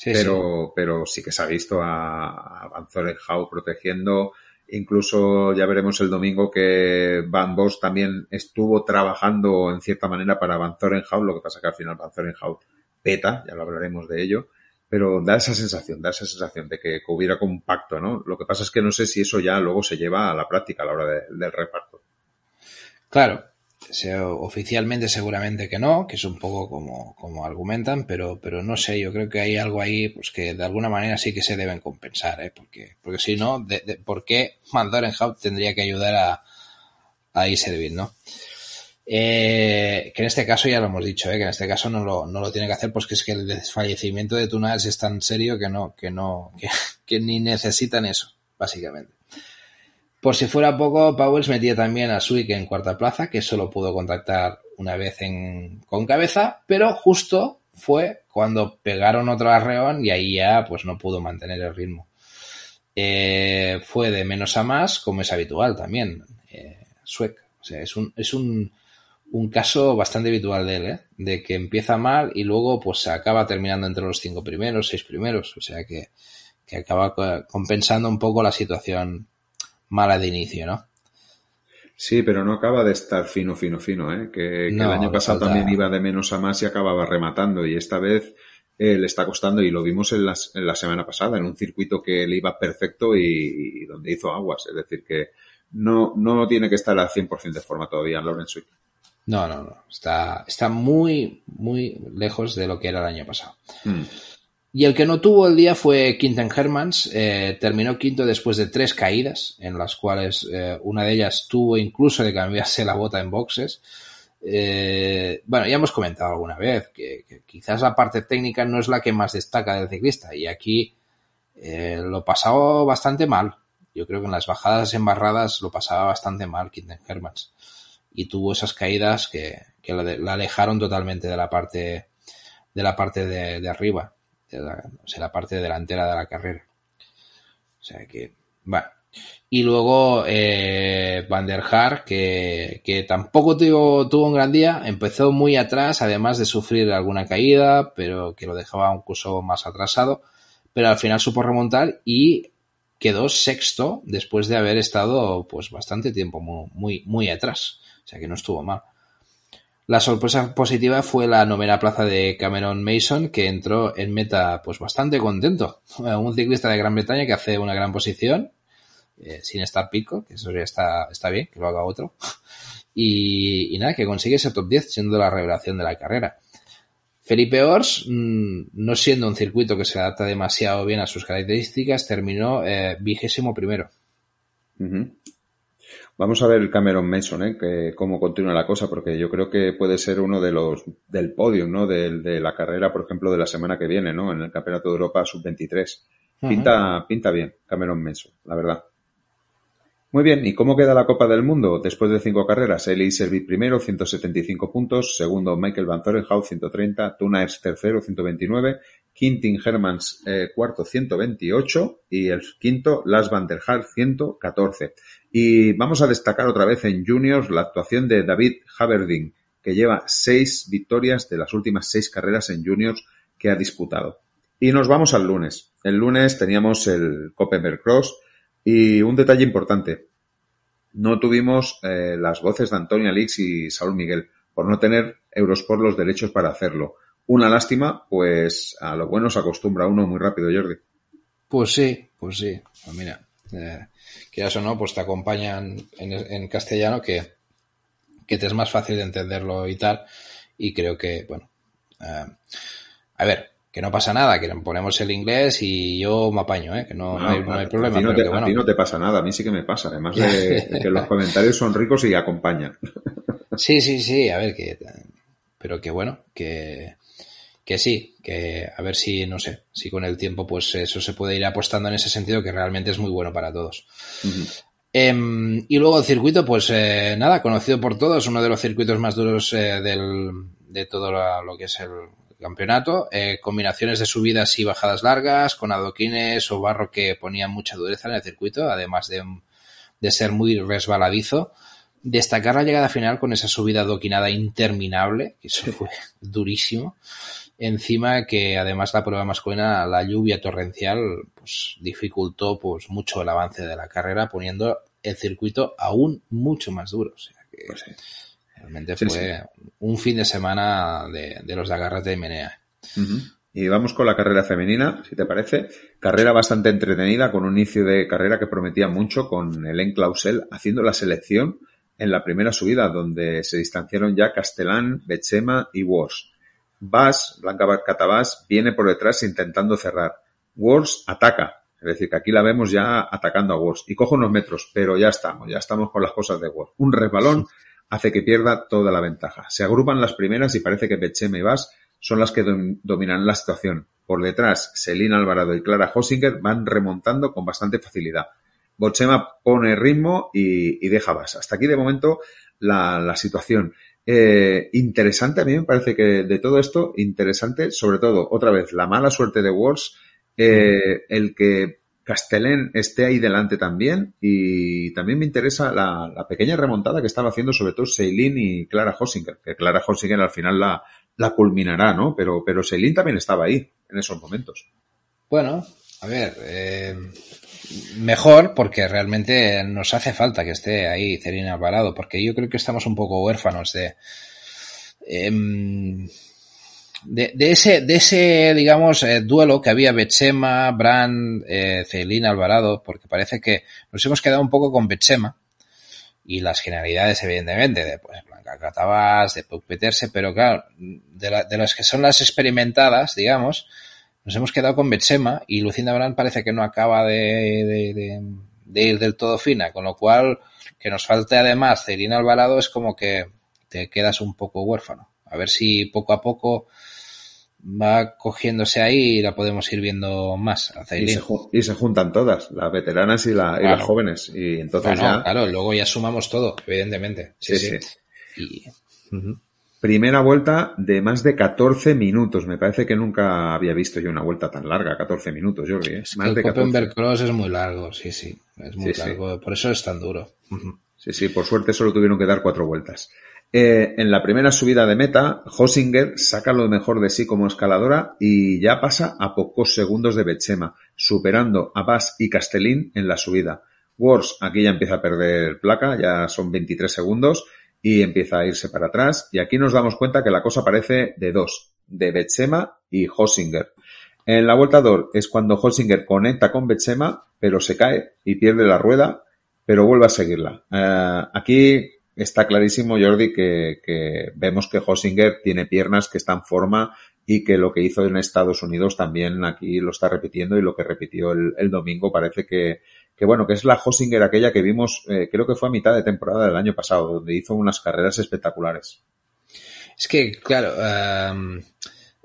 pero, sí. pero sí que se ha visto a, a Van Zorenhau protegiendo, incluso ya veremos el domingo que Van Bos también estuvo trabajando en cierta manera para Van Zorenhau, lo que pasa que al final Van Zorenhau peta, ya lo hablaremos de ello, pero da esa sensación, da esa sensación de que, hubiera como un pacto, ¿no? Lo que pasa es que no sé si eso ya luego se lleva a la práctica a la hora del reparto. Claro, oficialmente seguramente que no, que es un poco como, como argumentan, pero, pero no sé, yo creo que hay algo ahí pues que de alguna manera sí que se deben compensar, ¿eh? porque, porque si no, de, ¿por qué Mandarenhout tendría que ayudar a, a Iservil, no? Eh, que en este caso ya lo hemos dicho, eh, que en este caso no lo, no lo tiene que hacer porque es que el desfallecimiento de Tunas es tan serio que no, que no, que, ni necesitan eso, básicamente. Por si fuera poco, Powers metía también a Swick en cuarta plaza, que solo pudo contactar una vez en, con cabeza, pero justo fue cuando pegaron otro arreón y ahí ya pues no pudo mantener el ritmo. Eh, fue de menos a más, como es habitual también, eh, O sea, es un, es un, un caso bastante habitual de él, ¿eh? de que empieza mal y luego pues acaba terminando entre los cinco primeros, seis primeros, o sea que, que acaba compensando un poco la situación mala de inicio, ¿no? Sí, pero no acaba de estar fino, fino, fino, ¿eh? que, el año pasado también iba de menos a más y acababa rematando y esta vez eh, le está costando y lo vimos en, en, la semana pasada en un circuito que le iba perfecto y, donde hizo aguas, es decir que no, no tiene que estar al 100% de forma todavía Lawrence. No, no, no. Está, está muy, muy lejos de lo que era el año pasado. Mm. Y el que no tuvo el día fue Quinten Hermans, eh, terminó quinto después de tres caídas, en las cuales eh, una de ellas tuvo incluso de cambiarse la bota en boxes. Eh, bueno, ya hemos comentado alguna vez que, quizás la parte técnica no es la que más destaca del ciclista y aquí eh, lo pasaba bastante mal. Yo creo que en las bajadas embarradas lo pasaba bastante mal Quinten Hermans y tuvo esas caídas que, que la, alejaron totalmente de la parte de la parte de arriba la, la parte delantera de la carrera. O sea que, bueno. Y luego eh, Van der Haar, que, que tampoco tuvo, tuvo un gran día, empezó muy atrás, además de sufrir alguna caída, pero que lo dejaba un curso más atrasado, pero al final supo remontar y quedó sexto después de haber estado pues bastante tiempo muy, muy, muy atrás. O sea que no estuvo mal. La sorpresa positiva fue la novena plaza de Cameron Mason, que entró en meta pues bastante contento. Un ciclista de Gran Bretaña que hace una gran posición, eh, sin estar pico, que eso ya está, está bien, que lo haga otro. Y, nada, que consigue ese top 10 siendo la revelación de la carrera. Felipe Ors, mmm, no siendo un circuito que se adapta demasiado bien a sus características, terminó eh, vigésimo primero. Vamos a ver Cameron Mason, ¿eh? que cómo continúa la cosa, porque yo creo que puede ser uno de los del podio, ¿no? De, de, la carrera, por ejemplo, de la semana que viene, ¿no? En el Campeonato de Europa Sub-23. Pinta, pinta bien Cameron Mason, la verdad. Muy bien, ¿y cómo queda la Copa del Mundo? Después de cinco carreras, Eli Servit primero, 175 puntos, segundo Michael Van Zorenhout, 130, Tunaers tercero, 129, Quintin Hermans eh, cuarto, 128 y el quinto Las Van der Haar, 114. Y vamos a destacar otra vez en juniors la actuación de David Haverding, que lleva seis victorias de las últimas seis carreras en juniors que ha disputado. Y nos vamos al lunes. El lunes teníamos el Koppenberg Cross y un detalle importante. No tuvimos eh, las voces de Antonio Alix y Saúl Miguel por no tener Eurosport los derechos para hacerlo. Una lástima, pues a lo bueno se acostumbra uno muy rápido, Jordi. Pues sí, pues sí. Pues mira, eh, quieras o no, pues te acompañan en, en castellano que, que, te es más fácil de entenderlo y tal. Y creo que, bueno, eh, a ver, que no pasa nada, que ponemos el inglés y yo me apaño, ¿eh? que no, no, hay, no hay, problema. A ti no, te, que, bueno. a ti no, te, pasa nada, a mí sí que me pasa, además de, de que los comentarios son ricos y acompañan. Sí, sí, sí, a ver, que, pero que bueno, que, que sí, que a ver si, no sé, si con el tiempo pues eso se puede ir apostando en ese sentido que realmente es muy bueno para todos. Uh -huh. eh, y luego el circuito, pues eh, nada, conocido por todos, uno de los circuitos más duros eh, del, de todo la, lo que es el campeonato, eh, combinaciones de subidas y bajadas largas, con adoquines o barro que ponían mucha dureza en el circuito, además de, de ser muy resbaladizo. Destacar la llegada final con esa subida adoquinada interminable, que eso fue durísimo. Encima que además la prueba masculina, la lluvia torrencial, pues dificultó pues mucho el avance de la carrera, poniendo el circuito aún mucho más duro. O sea que pues sí. realmente sí, fue sí. un fin de semana de, de los de agarras de Menea. Uh -huh. Y vamos con la carrera femenina, si te parece. Carrera bastante entretenida, con un inicio de carrera que prometía mucho, con Helen Clausel haciendo la selección en la primera subida, donde se distanciaron ya Castellán, Bechema y Wars. Bass, Blanca Catabás, viene por detrás intentando cerrar. Wars ataca, es decir, que aquí la vemos ya atacando a Wars y coge unos metros, pero ya estamos, ya estamos con las cosas de Wars. Un resbalón hace que pierda toda la ventaja. Se agrupan las primeras y parece que Bechema y Bass son las que dominan la situación. Por detrás, Selina Alvarado y Clara Hosinger van remontando con bastante facilidad. Bochema pone ritmo y, y deja Bass. Hasta aquí de momento la, la situación. Eh, interesante, a mí me parece que de todo esto, interesante, sobre todo, otra vez, la mala suerte de Wars, eh, el que Castellén esté ahí delante también, y también me interesa la, la pequeña remontada que estaba haciendo sobre todo Seilin y Clara Hosinger, que Clara Hosinger al final la, la culminará, ¿no? Pero, pero Seilin también estaba ahí en esos momentos. Bueno, a ver, eh, mejor porque realmente nos hace falta que esté ahí Celina Alvarado, porque yo creo que estamos un poco huérfanos de, eh, de, de, ese, de ese, digamos, eh, duelo que había Bechema, Brand, eh, Celina Alvarado, porque parece que nos hemos quedado un poco con Bechema y las generalidades, evidentemente, de pues, Blanca Catabás, de Pau Peterse, pero claro, de, la, de las que son las experimentadas, digamos, nos hemos quedado con Betsema y Lucinda Brand parece que no acaba de, de, de, de ir del todo fina, con lo cual que nos falte además Celina Alvarado es como que te quedas un poco huérfano. A ver si poco a poco va cogiéndose ahí y la podemos ir viendo más. A y, se, y, se, juntan todas, las veteranas y, la, claro. y las jóvenes. Y entonces bueno, ya... Claro, luego ya sumamos todo, evidentemente. Sí, sí. sí. sí. Y... Uh -huh. Primera vuelta de más de 14 minutos. Me parece que nunca había visto yo una vuelta tan larga, 14 minutos, Jordi. ¿eh? Es más que el Koppenberg Cross es muy largo, sí, sí. Es muy sí, largo, sí. por eso es tan duro. Sí, sí, por suerte solo tuvieron que dar cuatro vueltas. Eh, en la primera subida de meta, Hosinger saca lo mejor de sí como escaladora y ya pasa a pocos segundos de Bechema, superando a Bass y Castellín en la subida. Wars aquí ya empieza a perder placa, ya son 23 segundos y empieza a irse para atrás. Y aquí nos damos cuenta que la cosa parece de dos, de Bechema y Hosinger. En la vuelta 2 es cuando Hosinger conecta con Bechema, pero se cae y pierde la rueda, pero vuelve a seguirla. Uh, aquí está clarísimo, Jordi, que, vemos que Hosinger tiene piernas que están en forma y que lo que hizo en Estados Unidos también aquí lo está repitiendo y lo que repitió el domingo parece que, que, bueno, que es la Hosinger aquella que vimos, eh, creo que fue a mitad de temporada del año pasado, donde hizo unas carreras espectaculares. Es que, claro,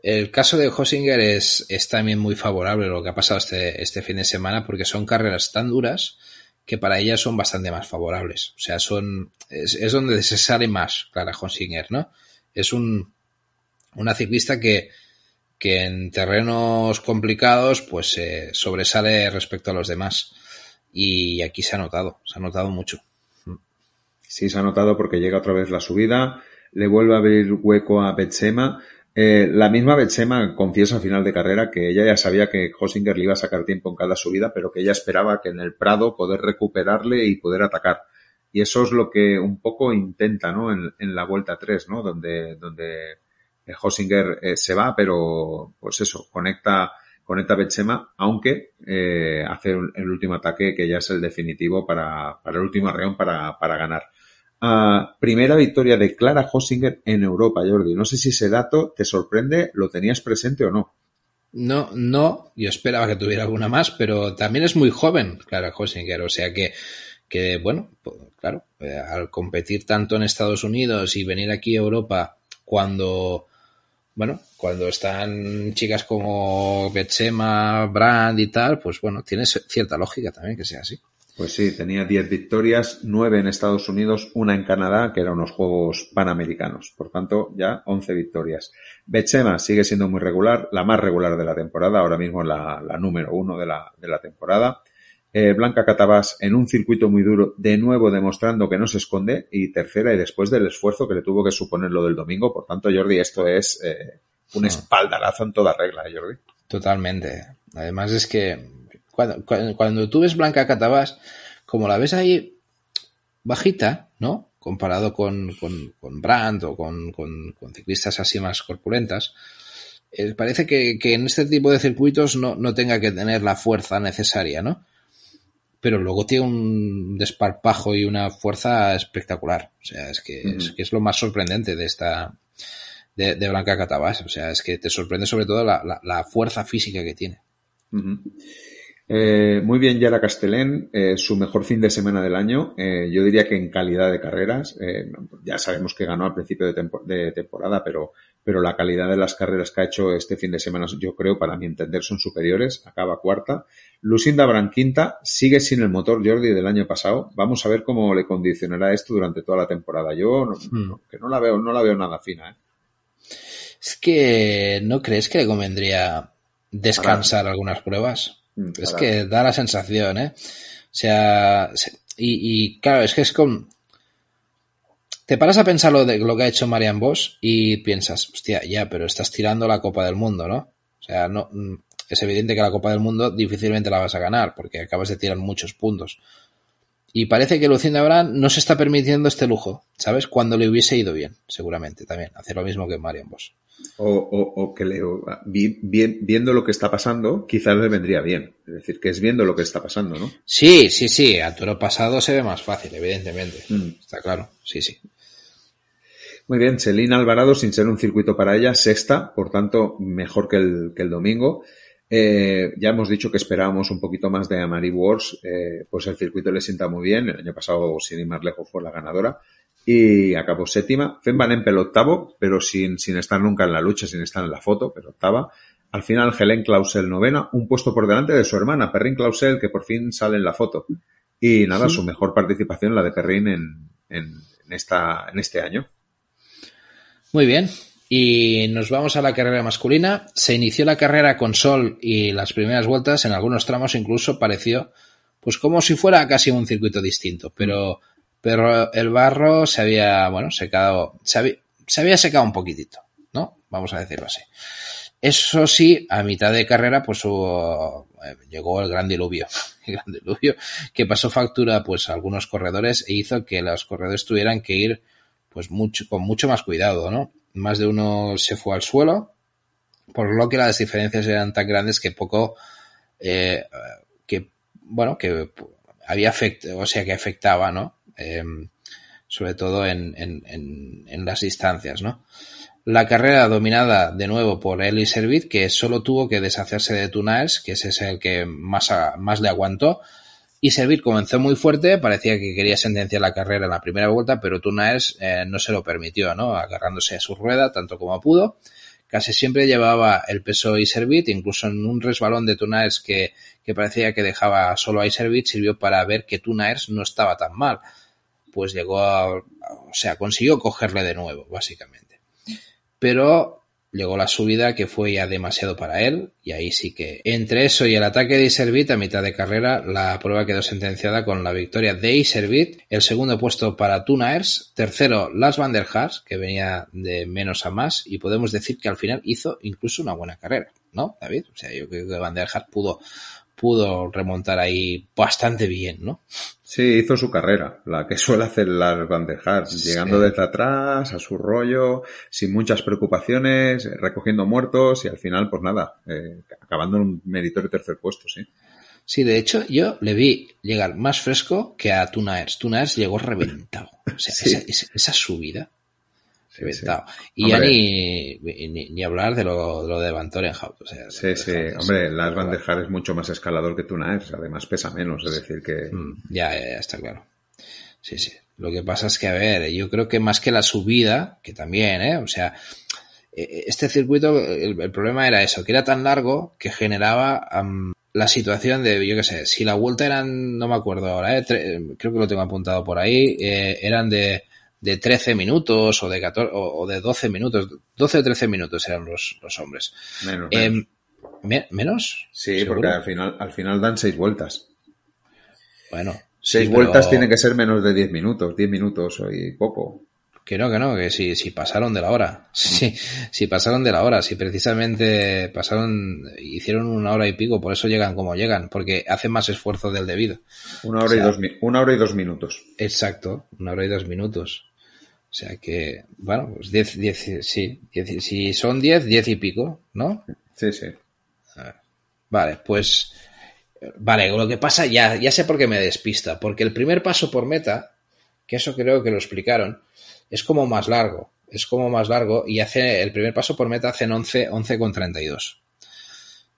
el caso de Hosinger es, es también muy favorable lo que ha pasado este, este fin de semana porque son carreras tan duras que para ella son bastante más favorables. O sea, son es, es donde se sale más Clara Honsinger, ¿no? Es un, una ciclista que, que en terrenos complicados pues eh, sobresale respecto a los demás. Y aquí se ha notado, se ha notado mucho. Sí, se ha notado porque llega otra vez la subida, le vuelve a abrir hueco a Betsema, eh, la misma Betsema confiesa a final de carrera que ella ya sabía que Hosinger le iba a sacar tiempo en cada subida, pero que ella esperaba que en el Prado poder recuperarle y poder atacar. Y eso es lo que un poco intenta, ¿no? En, en la vuelta 3, ¿no? Donde, donde Hosinger eh, se va, pero pues eso, conecta, conecta a Betsema, aunque eh, hace el último ataque que ya es el definitivo para, el último arreón para, ganar. Uh, primera victoria de Clara Hosinger en Europa, Jordi. No sé si ese dato te sorprende, lo tenías presente o no. No, no, yo esperaba que tuviera alguna más, pero también es muy joven Clara Hosinger, o sea que, que bueno, pues, claro, eh, al competir tanto en Estados Unidos y venir aquí a Europa cuando, bueno, cuando están chicas como Betsema, Brand y tal, pues bueno, tiene cierta lógica también que sea así. Pues sí, tenía 10 victorias, 9 en Estados Unidos, una en Canadá, que eran unos Juegos Panamericanos. Por tanto, ya 11 victorias. Bechema sigue siendo muy regular, la más regular de la temporada, ahora mismo la, la número uno de la, de la temporada. Eh, Blanca Catabás en un circuito muy duro, de nuevo demostrando que no se esconde, y tercera, y después del esfuerzo que le tuvo que suponer lo del domingo. Por tanto, Jordi, esto es eh, un espaldarazo en toda regla, ¿eh, Jordi. Totalmente. Además es que cuando, cuando, cuando tú ves Blanca Catabás, como la ves ahí bajita, ¿no? Comparado con, con, con Brandt o con, con, con, ciclistas así más corpulentas, parece que, que, en este tipo de circuitos no, no tenga que tener la fuerza necesaria, ¿no? Pero luego tiene un desparpajo y una fuerza espectacular. O sea, es que, uh -huh. es, que es, lo más sorprendente de esta, de, de, Blanca Catabás. O sea, es que te sorprende sobre todo la, la, la fuerza física que tiene. Uh -huh. Eh, muy bien Yara Castellén, eh, su mejor fin de semana del año, eh, yo diría que en calidad de carreras, ya sabemos que ganó al principio de, tempo de, temporada, pero, pero la calidad de las carreras que ha hecho este fin de semana, yo creo, para mi entender, son superiores, acaba cuarta. Lucinda Branquinta sigue sin el motor Jordi del año pasado, vamos a ver cómo le condicionará esto durante toda la temporada. Yo no, no, que no la veo, no la veo nada fina. Es que no crees que le convendría descansar algunas pruebas. Mm, es que da la sensación, ¿eh? O sea, y, y, claro, es que es con... Te paras a pensar lo, de, lo que ha hecho Marian Bosch y piensas, hostia, ya, pero estás tirando la Copa del Mundo, ¿no? O sea, no, mm, es evidente que la Copa del Mundo difícilmente la vas a ganar porque acabas de tirar muchos puntos. Y parece que Lucinda Brand no se está permitiendo este lujo, ¿sabes? Cuando le hubiese ido bien, seguramente también, hacer lo mismo que Marian Bosch. O, o, o, que le, bien, viendo lo que está pasando, quizás le vendría bien. Es decir, que es viendo lo que está pasando, ¿no? Sí, sí, sí. A toro pasado se ve más fácil, evidentemente. Mm. Está claro. Sí, sí. Muy bien, Celina Alvarado, sin ser un circuito para ella, sexta, por tanto, mejor que el, que el domingo. Eh, ya hemos dicho que esperábamos un poquito más de Amari Wars, eh, pues el circuito le sienta muy bien. El año pasado, sin ir más lejos, fue la ganadora y acabó séptima. Fem Van Empel octavo, pero sin, sin estar nunca en la lucha, sin estar en la foto, pero octava. Al final, Helen Clausel novena, un puesto por delante de su hermana, Perrin Clausel, que por fin sale en la foto. Y nada, su mejor participación, la de Perrin en, en, en, esta, en este año. Muy bien. Y nos vamos a la carrera masculina. Se inició la carrera con sol y las primeras vueltas, en algunos tramos incluso pareció, pues como si fuera casi un circuito distinto, pero, pero el barro se había, bueno, secado, se había, se había secado un poquitito, ¿no? Vamos a decirlo así. Eso sí, a mitad de carrera, pues eh, llegó el gran diluvio, el gran diluvio que pasó factura, pues a algunos corredores e hizo que los corredores tuvieran que ir, pues mucho, con mucho más cuidado, ¿no? Más de uno se fue al suelo, por lo que las diferencias eran tan grandes que poco, eh, que, bueno, que había afectado, o sea, que afectaba, ¿no? Eh, sobre todo en, en, en, en las distancias, ¿no? La carrera dominada de nuevo por Eli Servit, que solo tuvo que deshacerse de Tunaes, que ese es el que más, a, más le aguantó. Y Servit comenzó muy fuerte, parecía que quería sentenciar la carrera en la primera vuelta, pero Tunaes eh, no se lo permitió, ¿no? Agarrándose a su rueda tanto como pudo. Casi siempre llevaba el peso Iservit, incluso en un resbalón de Tunaers que, que parecía que dejaba solo a Iservit, sirvió para ver que Tunaers no estaba tan mal. Pues llegó a, o sea, consiguió cogerle de nuevo, básicamente pero llegó la subida que fue ya demasiado para él y ahí sí que entre eso y el ataque de Iservit a mitad de carrera la prueba quedó sentenciada con la victoria de Iservit, el segundo puesto para Tunaers, tercero Las Van der Haas que venía de menos a más y podemos decir que al final hizo incluso una buena carrera, ¿no David? O sea, yo creo que Van der Haas pudo pudo remontar ahí bastante bien, ¿no? Sí, hizo su carrera, la que suele hacer las bandejas, sí. llegando desde atrás, a su rollo, sin muchas preocupaciones, recogiendo muertos y al final, pues nada, eh, acabando en un meritorio tercer puesto, sí. Sí, de hecho, yo le vi llegar más fresco que a Tunaers. Tunaers llegó reventado. O sea, sí. esa, esa, subida. Sí. Y ya ni, ni, ni, hablar de lo, de, lo de Van Torenhout. O sea, sí, sí. Hombre, Lars Van der Haar es mucho más escalador que Tunaers. Además pesa menos. Es decir que... Mm, ya, ya, ya, está claro. Sí, sí. Lo que pasa es que, a ver, yo creo que más que la subida, que también, ¿eh? O sea, este circuito, el, el problema era eso, que era tan largo que generaba um, la situación de, yo qué sé, si la vuelta eran, no me acuerdo ahora, ¿eh? creo que lo tengo apuntado por ahí, eh, eran de de 13 minutos o de 14 o, de 12 minutos, 12 o 13 minutos eran los, los hombres. Menos. Eh, menos. Me, ¿Menos? Sí, ¿Seguro? porque al final, al final dan 6 vueltas. Bueno. 6 sí, vueltas pero... tienen que ser menos de 10 minutos, 10 minutos y poco. Que no, que no, que si, si pasaron de la hora. Si, si pasaron de la hora, si precisamente pasaron, hicieron una hora y pico, por eso llegan como llegan, porque hacen más esfuerzo del debido. Una hora, o sea, y, dos, una hora y dos minutos. Exacto, una hora y dos minutos. O sea que, bueno, pues diez, diez, sí, diez, si son diez, diez y pico, ¿no? Sí, sí. Vale, pues, vale, lo que pasa ya, ya sé por qué me despista, porque el primer paso por meta, que eso creo que lo explicaron, es como más largo, es como más largo y hace el primer paso por meta hacen 11, 11 con 32.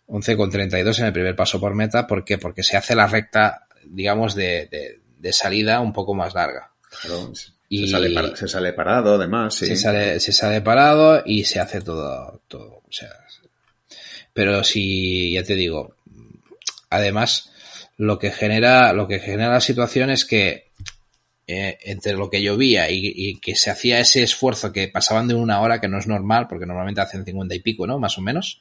11 con 32 en el primer paso por meta, ¿por qué? Porque se hace la recta, digamos, de, de, de salida un poco más larga. Claro, y se sale, para, se sale parado, además, sí. Se sale, se sale parado y se hace todo, todo, o sea. Pero si, ya te digo, además, lo que genera, lo que genera la situación es que eh, entre lo que llovía y, y, que se hacía ese esfuerzo que pasaban de una hora, que no es normal, porque normalmente hacen cincuenta y pico, ¿no? Más o menos.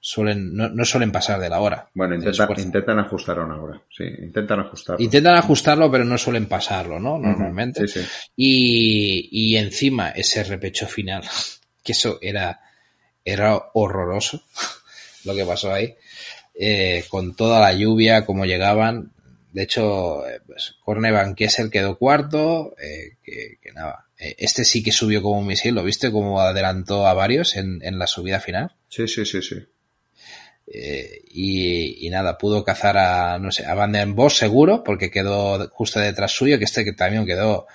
Suelen, no, no suelen pasar de la hora. Bueno, intenta, intentan ajustar a una hora. Sí, intentan ajustarlo. Intentan ajustarlo, pero no suelen pasarlo, ¿no? Normalmente. Uh -huh. sí, sí. Y, y encima ese repecho final, que eso era, era horroroso, lo que pasó ahí. Eh, con toda la lluvia, como llegaban, de hecho, eh, pues, Corne Van Kessel quedó cuarto, eh, que, que, nada. Eh, este sí que subió como un misil, ¿lo viste? Como adelantó a varios en, en la subida final. Sí, sí, sí, sí. Eh, y, y, nada, pudo cazar a, no sé, a Van den Bosch seguro, porque quedó justo detrás suyo, que este que también quedó,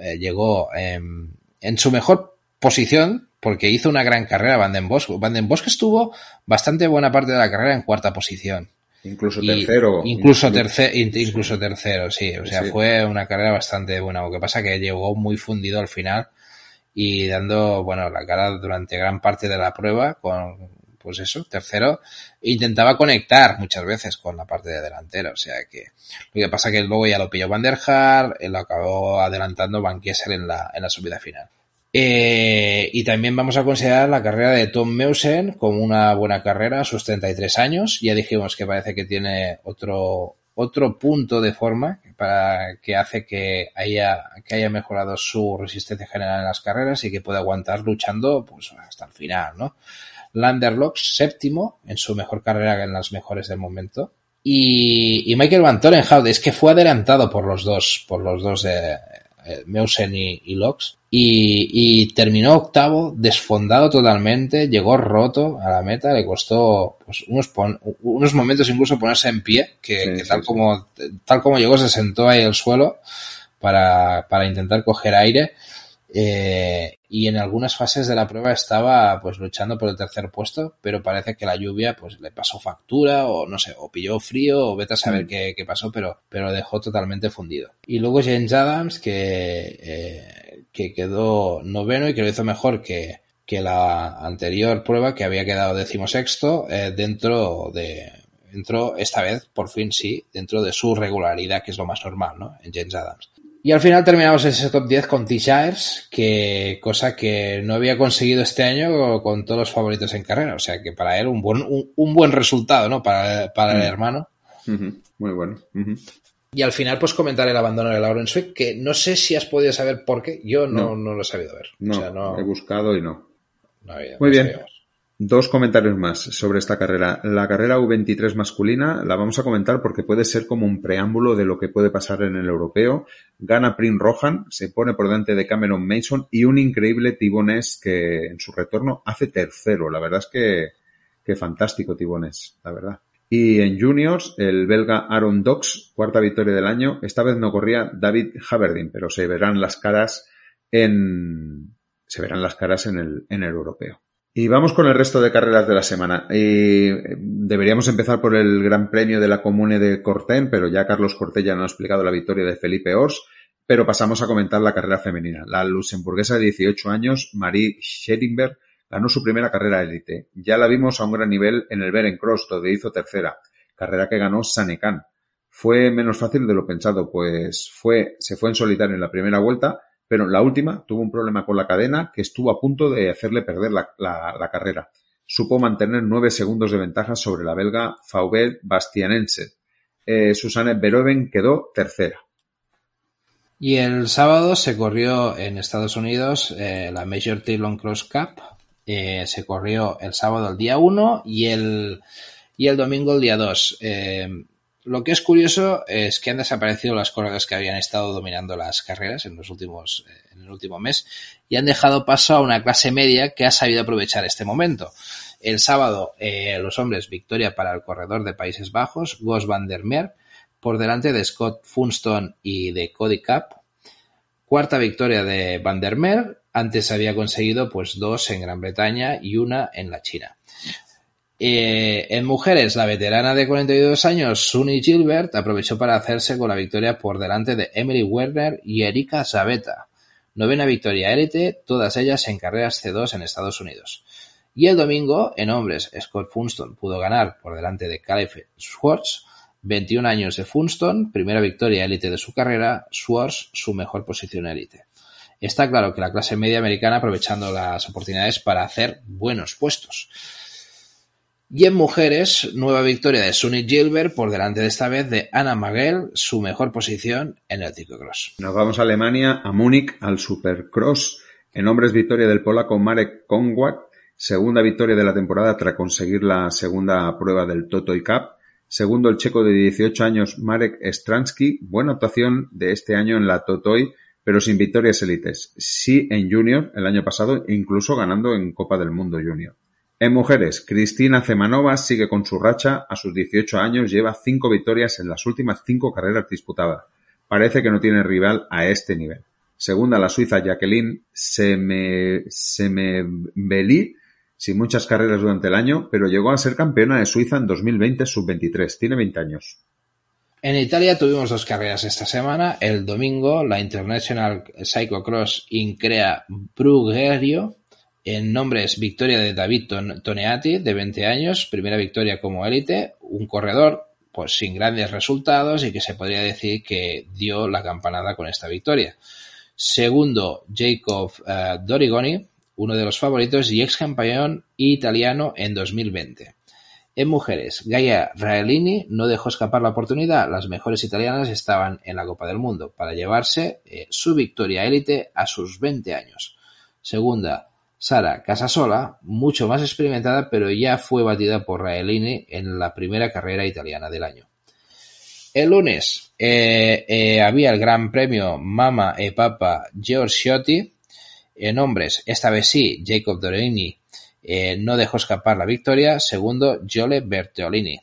eh, llegó en, en su mejor posición, porque hizo una gran carrera Van den Bosch. Van den Bosch estuvo bastante buena parte de la carrera en cuarta posición. Incluso tercero. incluso, tercero, incluso tercero, sí. O sea, fue una carrera bastante buena. Lo que pasa que llegó muy fundido al final y dando, bueno, la cara durante gran parte de la prueba con, pues eso, tercero. Intentaba conectar muchas veces con la parte de delantero. O sea que lo que pasa que luego ya lo pilló Van der Haar, lo acabó adelantando Van Kiesel en la, en la subida final. Eh, y también vamos a considerar la carrera de Tom Meusen como una buena carrera a sus 33 años. Ya dijimos que parece que tiene otro, otro punto de forma para que hace que haya, que haya mejorado su resistencia general en las carreras y que pueda aguantar luchando pues, hasta el final, ¿no? Landerlocks séptimo en su mejor carrera en las mejores del momento. Y, y Michael Van Torenhout es que fue adelantado por los dos, por los dos de eh, Meusen y, y Locks y, terminó octavo, desfondado totalmente, llegó roto a la meta, le costó pues, unos, unos momentos incluso ponerse en pie, que, tal, Como, tal como llegó se sentó ahí al suelo para, para intentar coger aire. Eh, y en algunas fases de la prueba estaba pues luchando por el tercer puesto, pero parece que la lluvia pues le pasó factura o no sé, o pilló frío o vete a saber mm. qué, qué, pasó, pero, pero lo dejó totalmente fundido. Y luego James Adams que eh, que quedó noveno y que lo hizo mejor que, que la anterior prueba que había quedado decimosexto eh, dentro de dentro esta vez por fin sí dentro de su regularidad que es lo más normal ¿no? en James Adams y al final terminamos ese top 10 con T. Shires, que cosa que no había conseguido este año con todos los favoritos en carrera. O sea que para él un buen, un, buen resultado, ¿no? Para, para el mm. hermano. Muy bueno. Y al final, pues comentar el abandono de Lauren Swick, que no sé si has podido saber por qué. Yo no, no. lo he sabido ver. No, he buscado y no. Muy bien. Dos comentarios más sobre esta carrera. La carrera U23 masculina la vamos a comentar porque puede ser como un preámbulo de lo que puede pasar en el europeo. Gana Prim Rohan, se pone por delante de Cameron Mason y un increíble Tibones que en su retorno hace tercero. La verdad es que, que fantástico Tibones, la verdad. Y en juniors, el belga Aaron Dox, cuarta victoria del año. Esta vez no corría David Haverdin, pero se verán las caras en, se verán las caras en el, en el europeo. Y vamos con el resto de carreras de la semana. Y eh, deberíamos empezar por el Gran Premio de la Comune de Corten, pero ya Carlos Corté ya nos ha explicado la victoria de Felipe Ors. Pero pasamos a comentar la carrera femenina. La luxemburguesa de 18 años, Marie Scheringberg, ganó su primera carrera élite. Ya la vimos a un gran nivel en el Beren Cross, donde hizo tercera, carrera que ganó Sanekan. Fue menos fácil de lo pensado, pues fue, se fue en solitario en la primera vuelta, pero la última tuvo un problema con la cadena que estuvo a punto de hacerle perder la, carrera. Supo mantener nueve segundos de ventaja sobre la belga Faubert Bastianense. Eh, Susanne Veroven quedó tercera. Y el sábado se corrió en Estados Unidos eh, la Major Taylor Cross Cup, eh, se corrió el sábado el día 1 y el, y el domingo el día 2. Eh, lo que es curioso es que han desaparecido las corredores que habían estado dominando las carreras en los últimos, eh, en el último mes y han dejado paso a una clase media que ha sabido aprovechar este momento. El sábado, los hombres, victoria para el corredor de Países Bajos, Gos van der Meer, por delante de Scott Funston y de Cody Cap. Cuarta victoria de Van der Meer, antes había conseguido pues dos en Gran Bretaña y una en la China. Eh, en mujeres, la veterana de 42 años, Sunny Gilbert, aprovechó para hacerse con la victoria por delante de Emily Werner y Erika Zabeta. Novena victoria élite, todas ellas en carreras C2 en Estados Unidos. Y el domingo, en hombres, Scott Funston pudo ganar por delante de Caleb Schwartz, 21 años de Funston, primera victoria élite de su carrera, Schwartz su mejor posición élite. Está claro que la clase media americana aprovechando las oportunidades para hacer buenos puestos. Y en mujeres, nueva victoria de Sunny Gilbert por delante de esta vez de Anna Magel, su mejor posición en el ciclocross. Nos vamos a Alemania, a Múnich, al Supercross. En hombres, victoria del polaco Marek Konwat, segunda victoria de la temporada tras conseguir la segunda prueba del Totoy Cup. Segundo, el checo de 18 años Marek Stransky, buena actuación de este año en la Totoy pero sin victorias élites. Sí en Junior el año pasado, incluso ganando en Copa del Mundo Junior. En mujeres, Cristina Zemanova sigue con su racha. A sus 18 años lleva cinco victorias en las últimas cinco carreras disputadas. Parece que no tiene rival a este nivel. Segunda, la suiza Jacqueline Semebeli, sin muchas carreras durante el año, pero llegó a ser campeona de Suiza en 2020 sub-23. Tiene 20 años. En Italia tuvimos dos carreras esta semana. El domingo, la International Cyclocross Increa Brugherio. En nombres, victoria de David Toneati, de 20 años, primera victoria como élite, un corredor pues sin grandes resultados y que se podría decir que dio la campanada con esta victoria. Segundo, Jacob uh, Dorigoni, uno de los favoritos y ex campeón italiano en 2020. En mujeres, Gaia Raelini no dejó escapar la oportunidad. Las mejores italianas estaban en la Copa del Mundo para llevarse eh, su victoria élite a sus 20 años. Segunda, Sara Casasola, mucho más experimentada, pero ya fue batida por Raelini en la primera carrera italiana del año. El lunes eh, eh, había el Gran Premio Mama e Papa Giorgiotti. En hombres, esta vez sí, Jacob Dorini eh, no dejó escapar la victoria. Segundo, Jole Bertolini.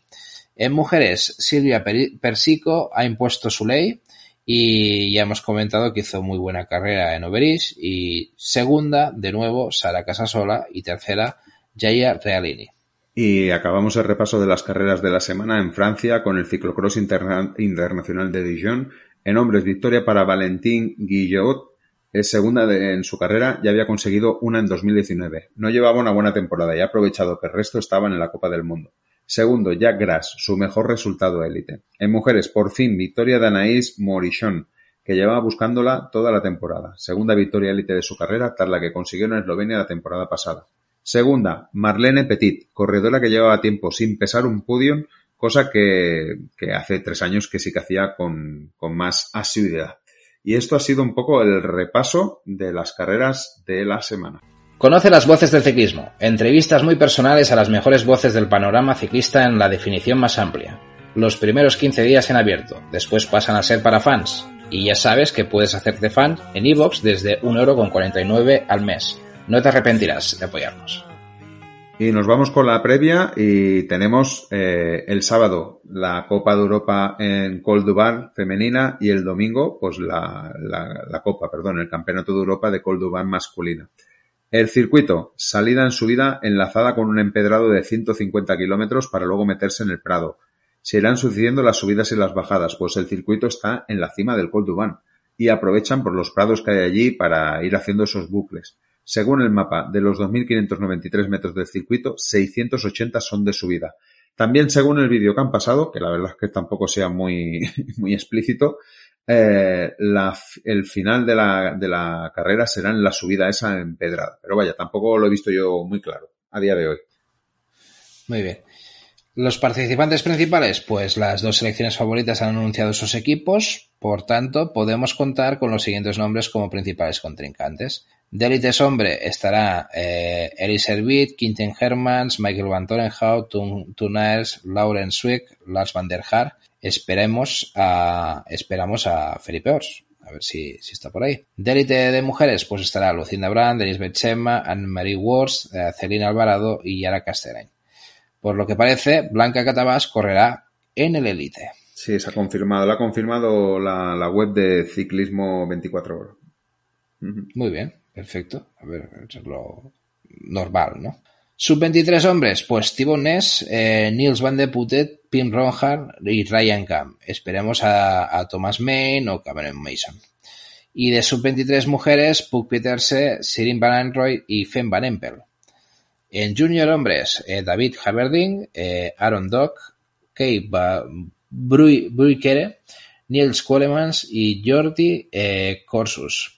En mujeres, Silvia Persico ha impuesto su ley y ya hemos comentado que hizo muy buena carrera en Oberis. Y segunda, de nuevo, Sara Casasola y tercera, Jaya Realini. Y acabamos el repaso de las carreras de la semana en Francia con el ciclocross internacional de Dijon. En hombres, victoria para Valentín Guillot, es segunda en su carrera, ya había conseguido una en 2019. No llevaba una buena temporada y ha aprovechado que el resto estaban en la Copa del Mundo. Segundo, Jack Grass, su mejor resultado élite. En mujeres, por fin, victoria de Anaïs Morichon, que llevaba buscándola toda la temporada. Segunda victoria élite de su carrera, tras la que consiguió en Eslovenia la temporada pasada. Segunda, Marlene Petit, corredora que llevaba tiempo sin pesar un podium, cosa que, hace tres años que sí que hacía con más asiduidad. Y esto ha sido un poco el repaso de las carreras de la semana. Conoce las voces del ciclismo, entrevistas muy personales a las mejores voces del panorama ciclista en la definición más amplia. Los primeros 15 días en abierto, después pasan a ser para fans. Y ya sabes que puedes hacerte fan en iVoox desde 1,49€ al mes. No te arrepentirás de apoyarnos. Y nos vamos con la previa y tenemos eh, el sábado la Copa de Europa en Col femenina y el domingo pues la, la, la, Copa, perdón, el Campeonato de Europa de Col Duban masculina. El circuito, salida en subida enlazada con un empedrado de 150 kilómetros para luego meterse en el Prado. Se irán sucediendo las subidas y las bajadas, pues el circuito está en la cima del Col y aprovechan por los prados que hay allí para ir haciendo esos bucles. Según el mapa, de los 2.593 metros del circuito, 680 son de subida. También según el vídeo que han pasado, que la verdad es que tampoco sea muy, muy explícito, eh, el final de la, carrera será en la subida esa empedrada. Pero vaya, tampoco lo he visto yo muy claro a día de hoy. Muy bien. Los participantes principales, pues las dos selecciones favoritas han anunciado sus equipos, por tanto, podemos contar con los siguientes nombres como principales contrincantes. De hombre estará eh, Elis Quinten Hermans, Michael Van Torenhout, Tunaers, Lauren Swick, Lars van der Haar. Esperemos a, esperamos a Felipe Ors. A ver si, si está por ahí. De élite de mujeres, pues estará Lucinda Brand, Elisabeth Chema, Anne-Marie Wurst, eh, Celina Alvarado y Yara Casterain. Por lo que parece, Blanca Catabás correrá en el élite. Sí, se ha confirmado. Lo ha confirmado la, la web de Ciclismo 24 Horas. Muy bien. Perfecto. A ver, eso es lo normal, ¿no? Sub-23 hombres, pues Thibaut Ness, eh, Niels van de Putet, Pim Ronhard y Ryan Camp. Esperemos a, Thomas Main o Cameron Mason. Y de sub-23 mujeres, Puck Peterse, Sirin Van Android y Fem Van Empel. En junior hombres, eh, David Haberding, eh, Aaron Dock, Kei Bruikere, Niels Colemans y Jordi eh, Corsus.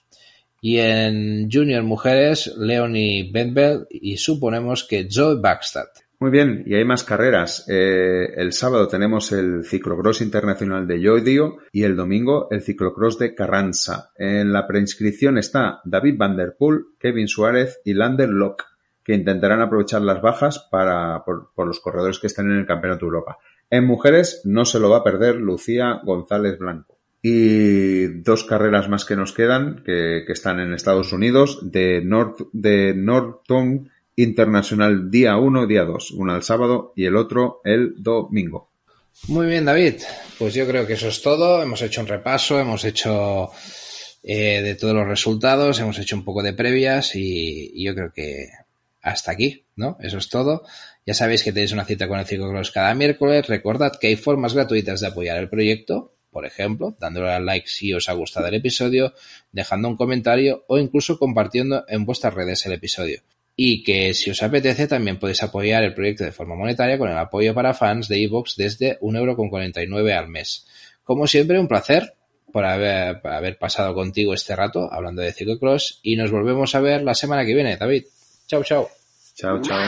Y en Junior Mujeres, Leonie Bentbel y suponemos que Joe Backstad. Muy bien, y hay más carreras. Eh, el sábado tenemos el ciclocross internacional de Llodio y el domingo el ciclocross de Carranza. En la preinscripción está David Van Der Poel, Kevin Suárez y Lander Locke, que intentarán aprovechar las bajas para, por, los corredores que están en el Campeonato Europa. En mujeres no se lo va a perder Lucía González Blanco. Y dos carreras más que nos quedan, que, están en Estados Unidos, de, North, de Norton Internacional día 1, día 2. Una el sábado y el otro el domingo. Muy bien, David. Pues yo creo que eso es todo. Hemos hecho un repaso, hemos hecho eh, de todos los resultados, hemos hecho un poco de previas y, y yo creo que hasta aquí, ¿no? Eso es todo. Ya sabéis que tenéis una cita con el Ciclocross cada miércoles. Recordad que hay formas gratuitas de apoyar el proyecto, por ejemplo, dándole al like si os ha gustado el episodio, dejando un comentario o incluso compartiendo en vuestras redes el episodio. Y que si os apetece también podéis apoyar el proyecto de forma monetaria con el apoyo para fans de iVoox desde 1,49€ al mes. Como siempre, un placer por haber, por haber pasado contigo este rato hablando de ciclocross y nos volvemos a ver la semana que viene, David. Chao, chao. Chao, chao.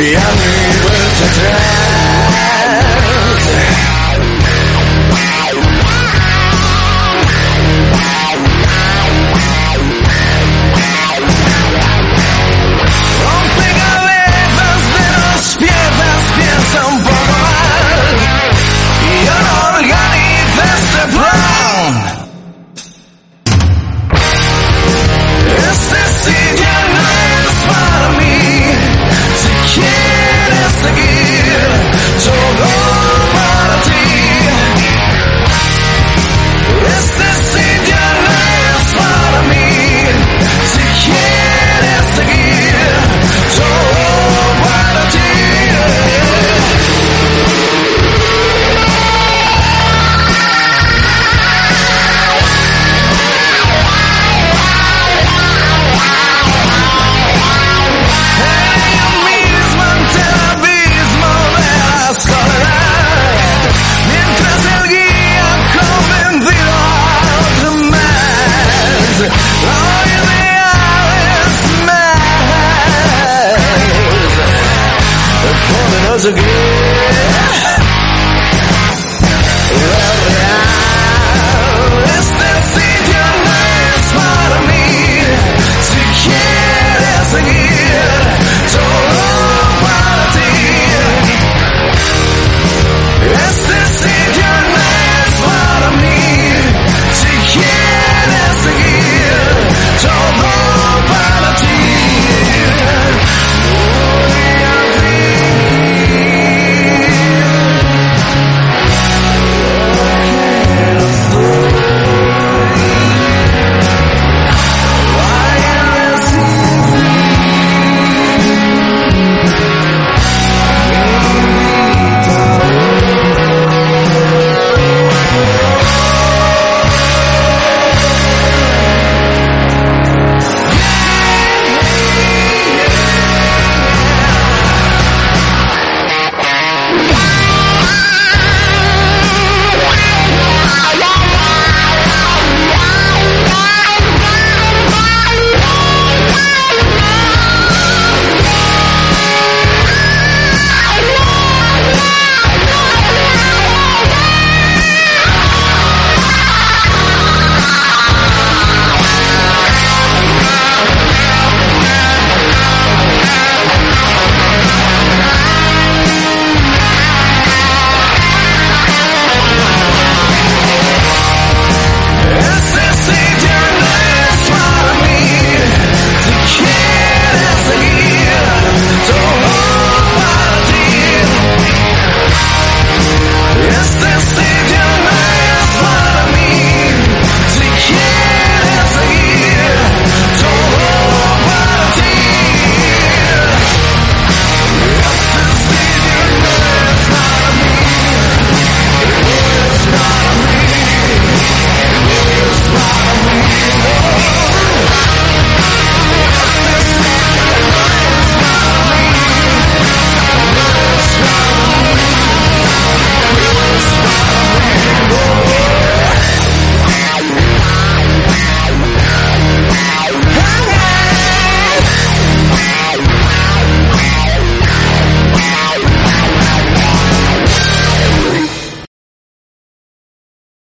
Y a mi vuelta atrás.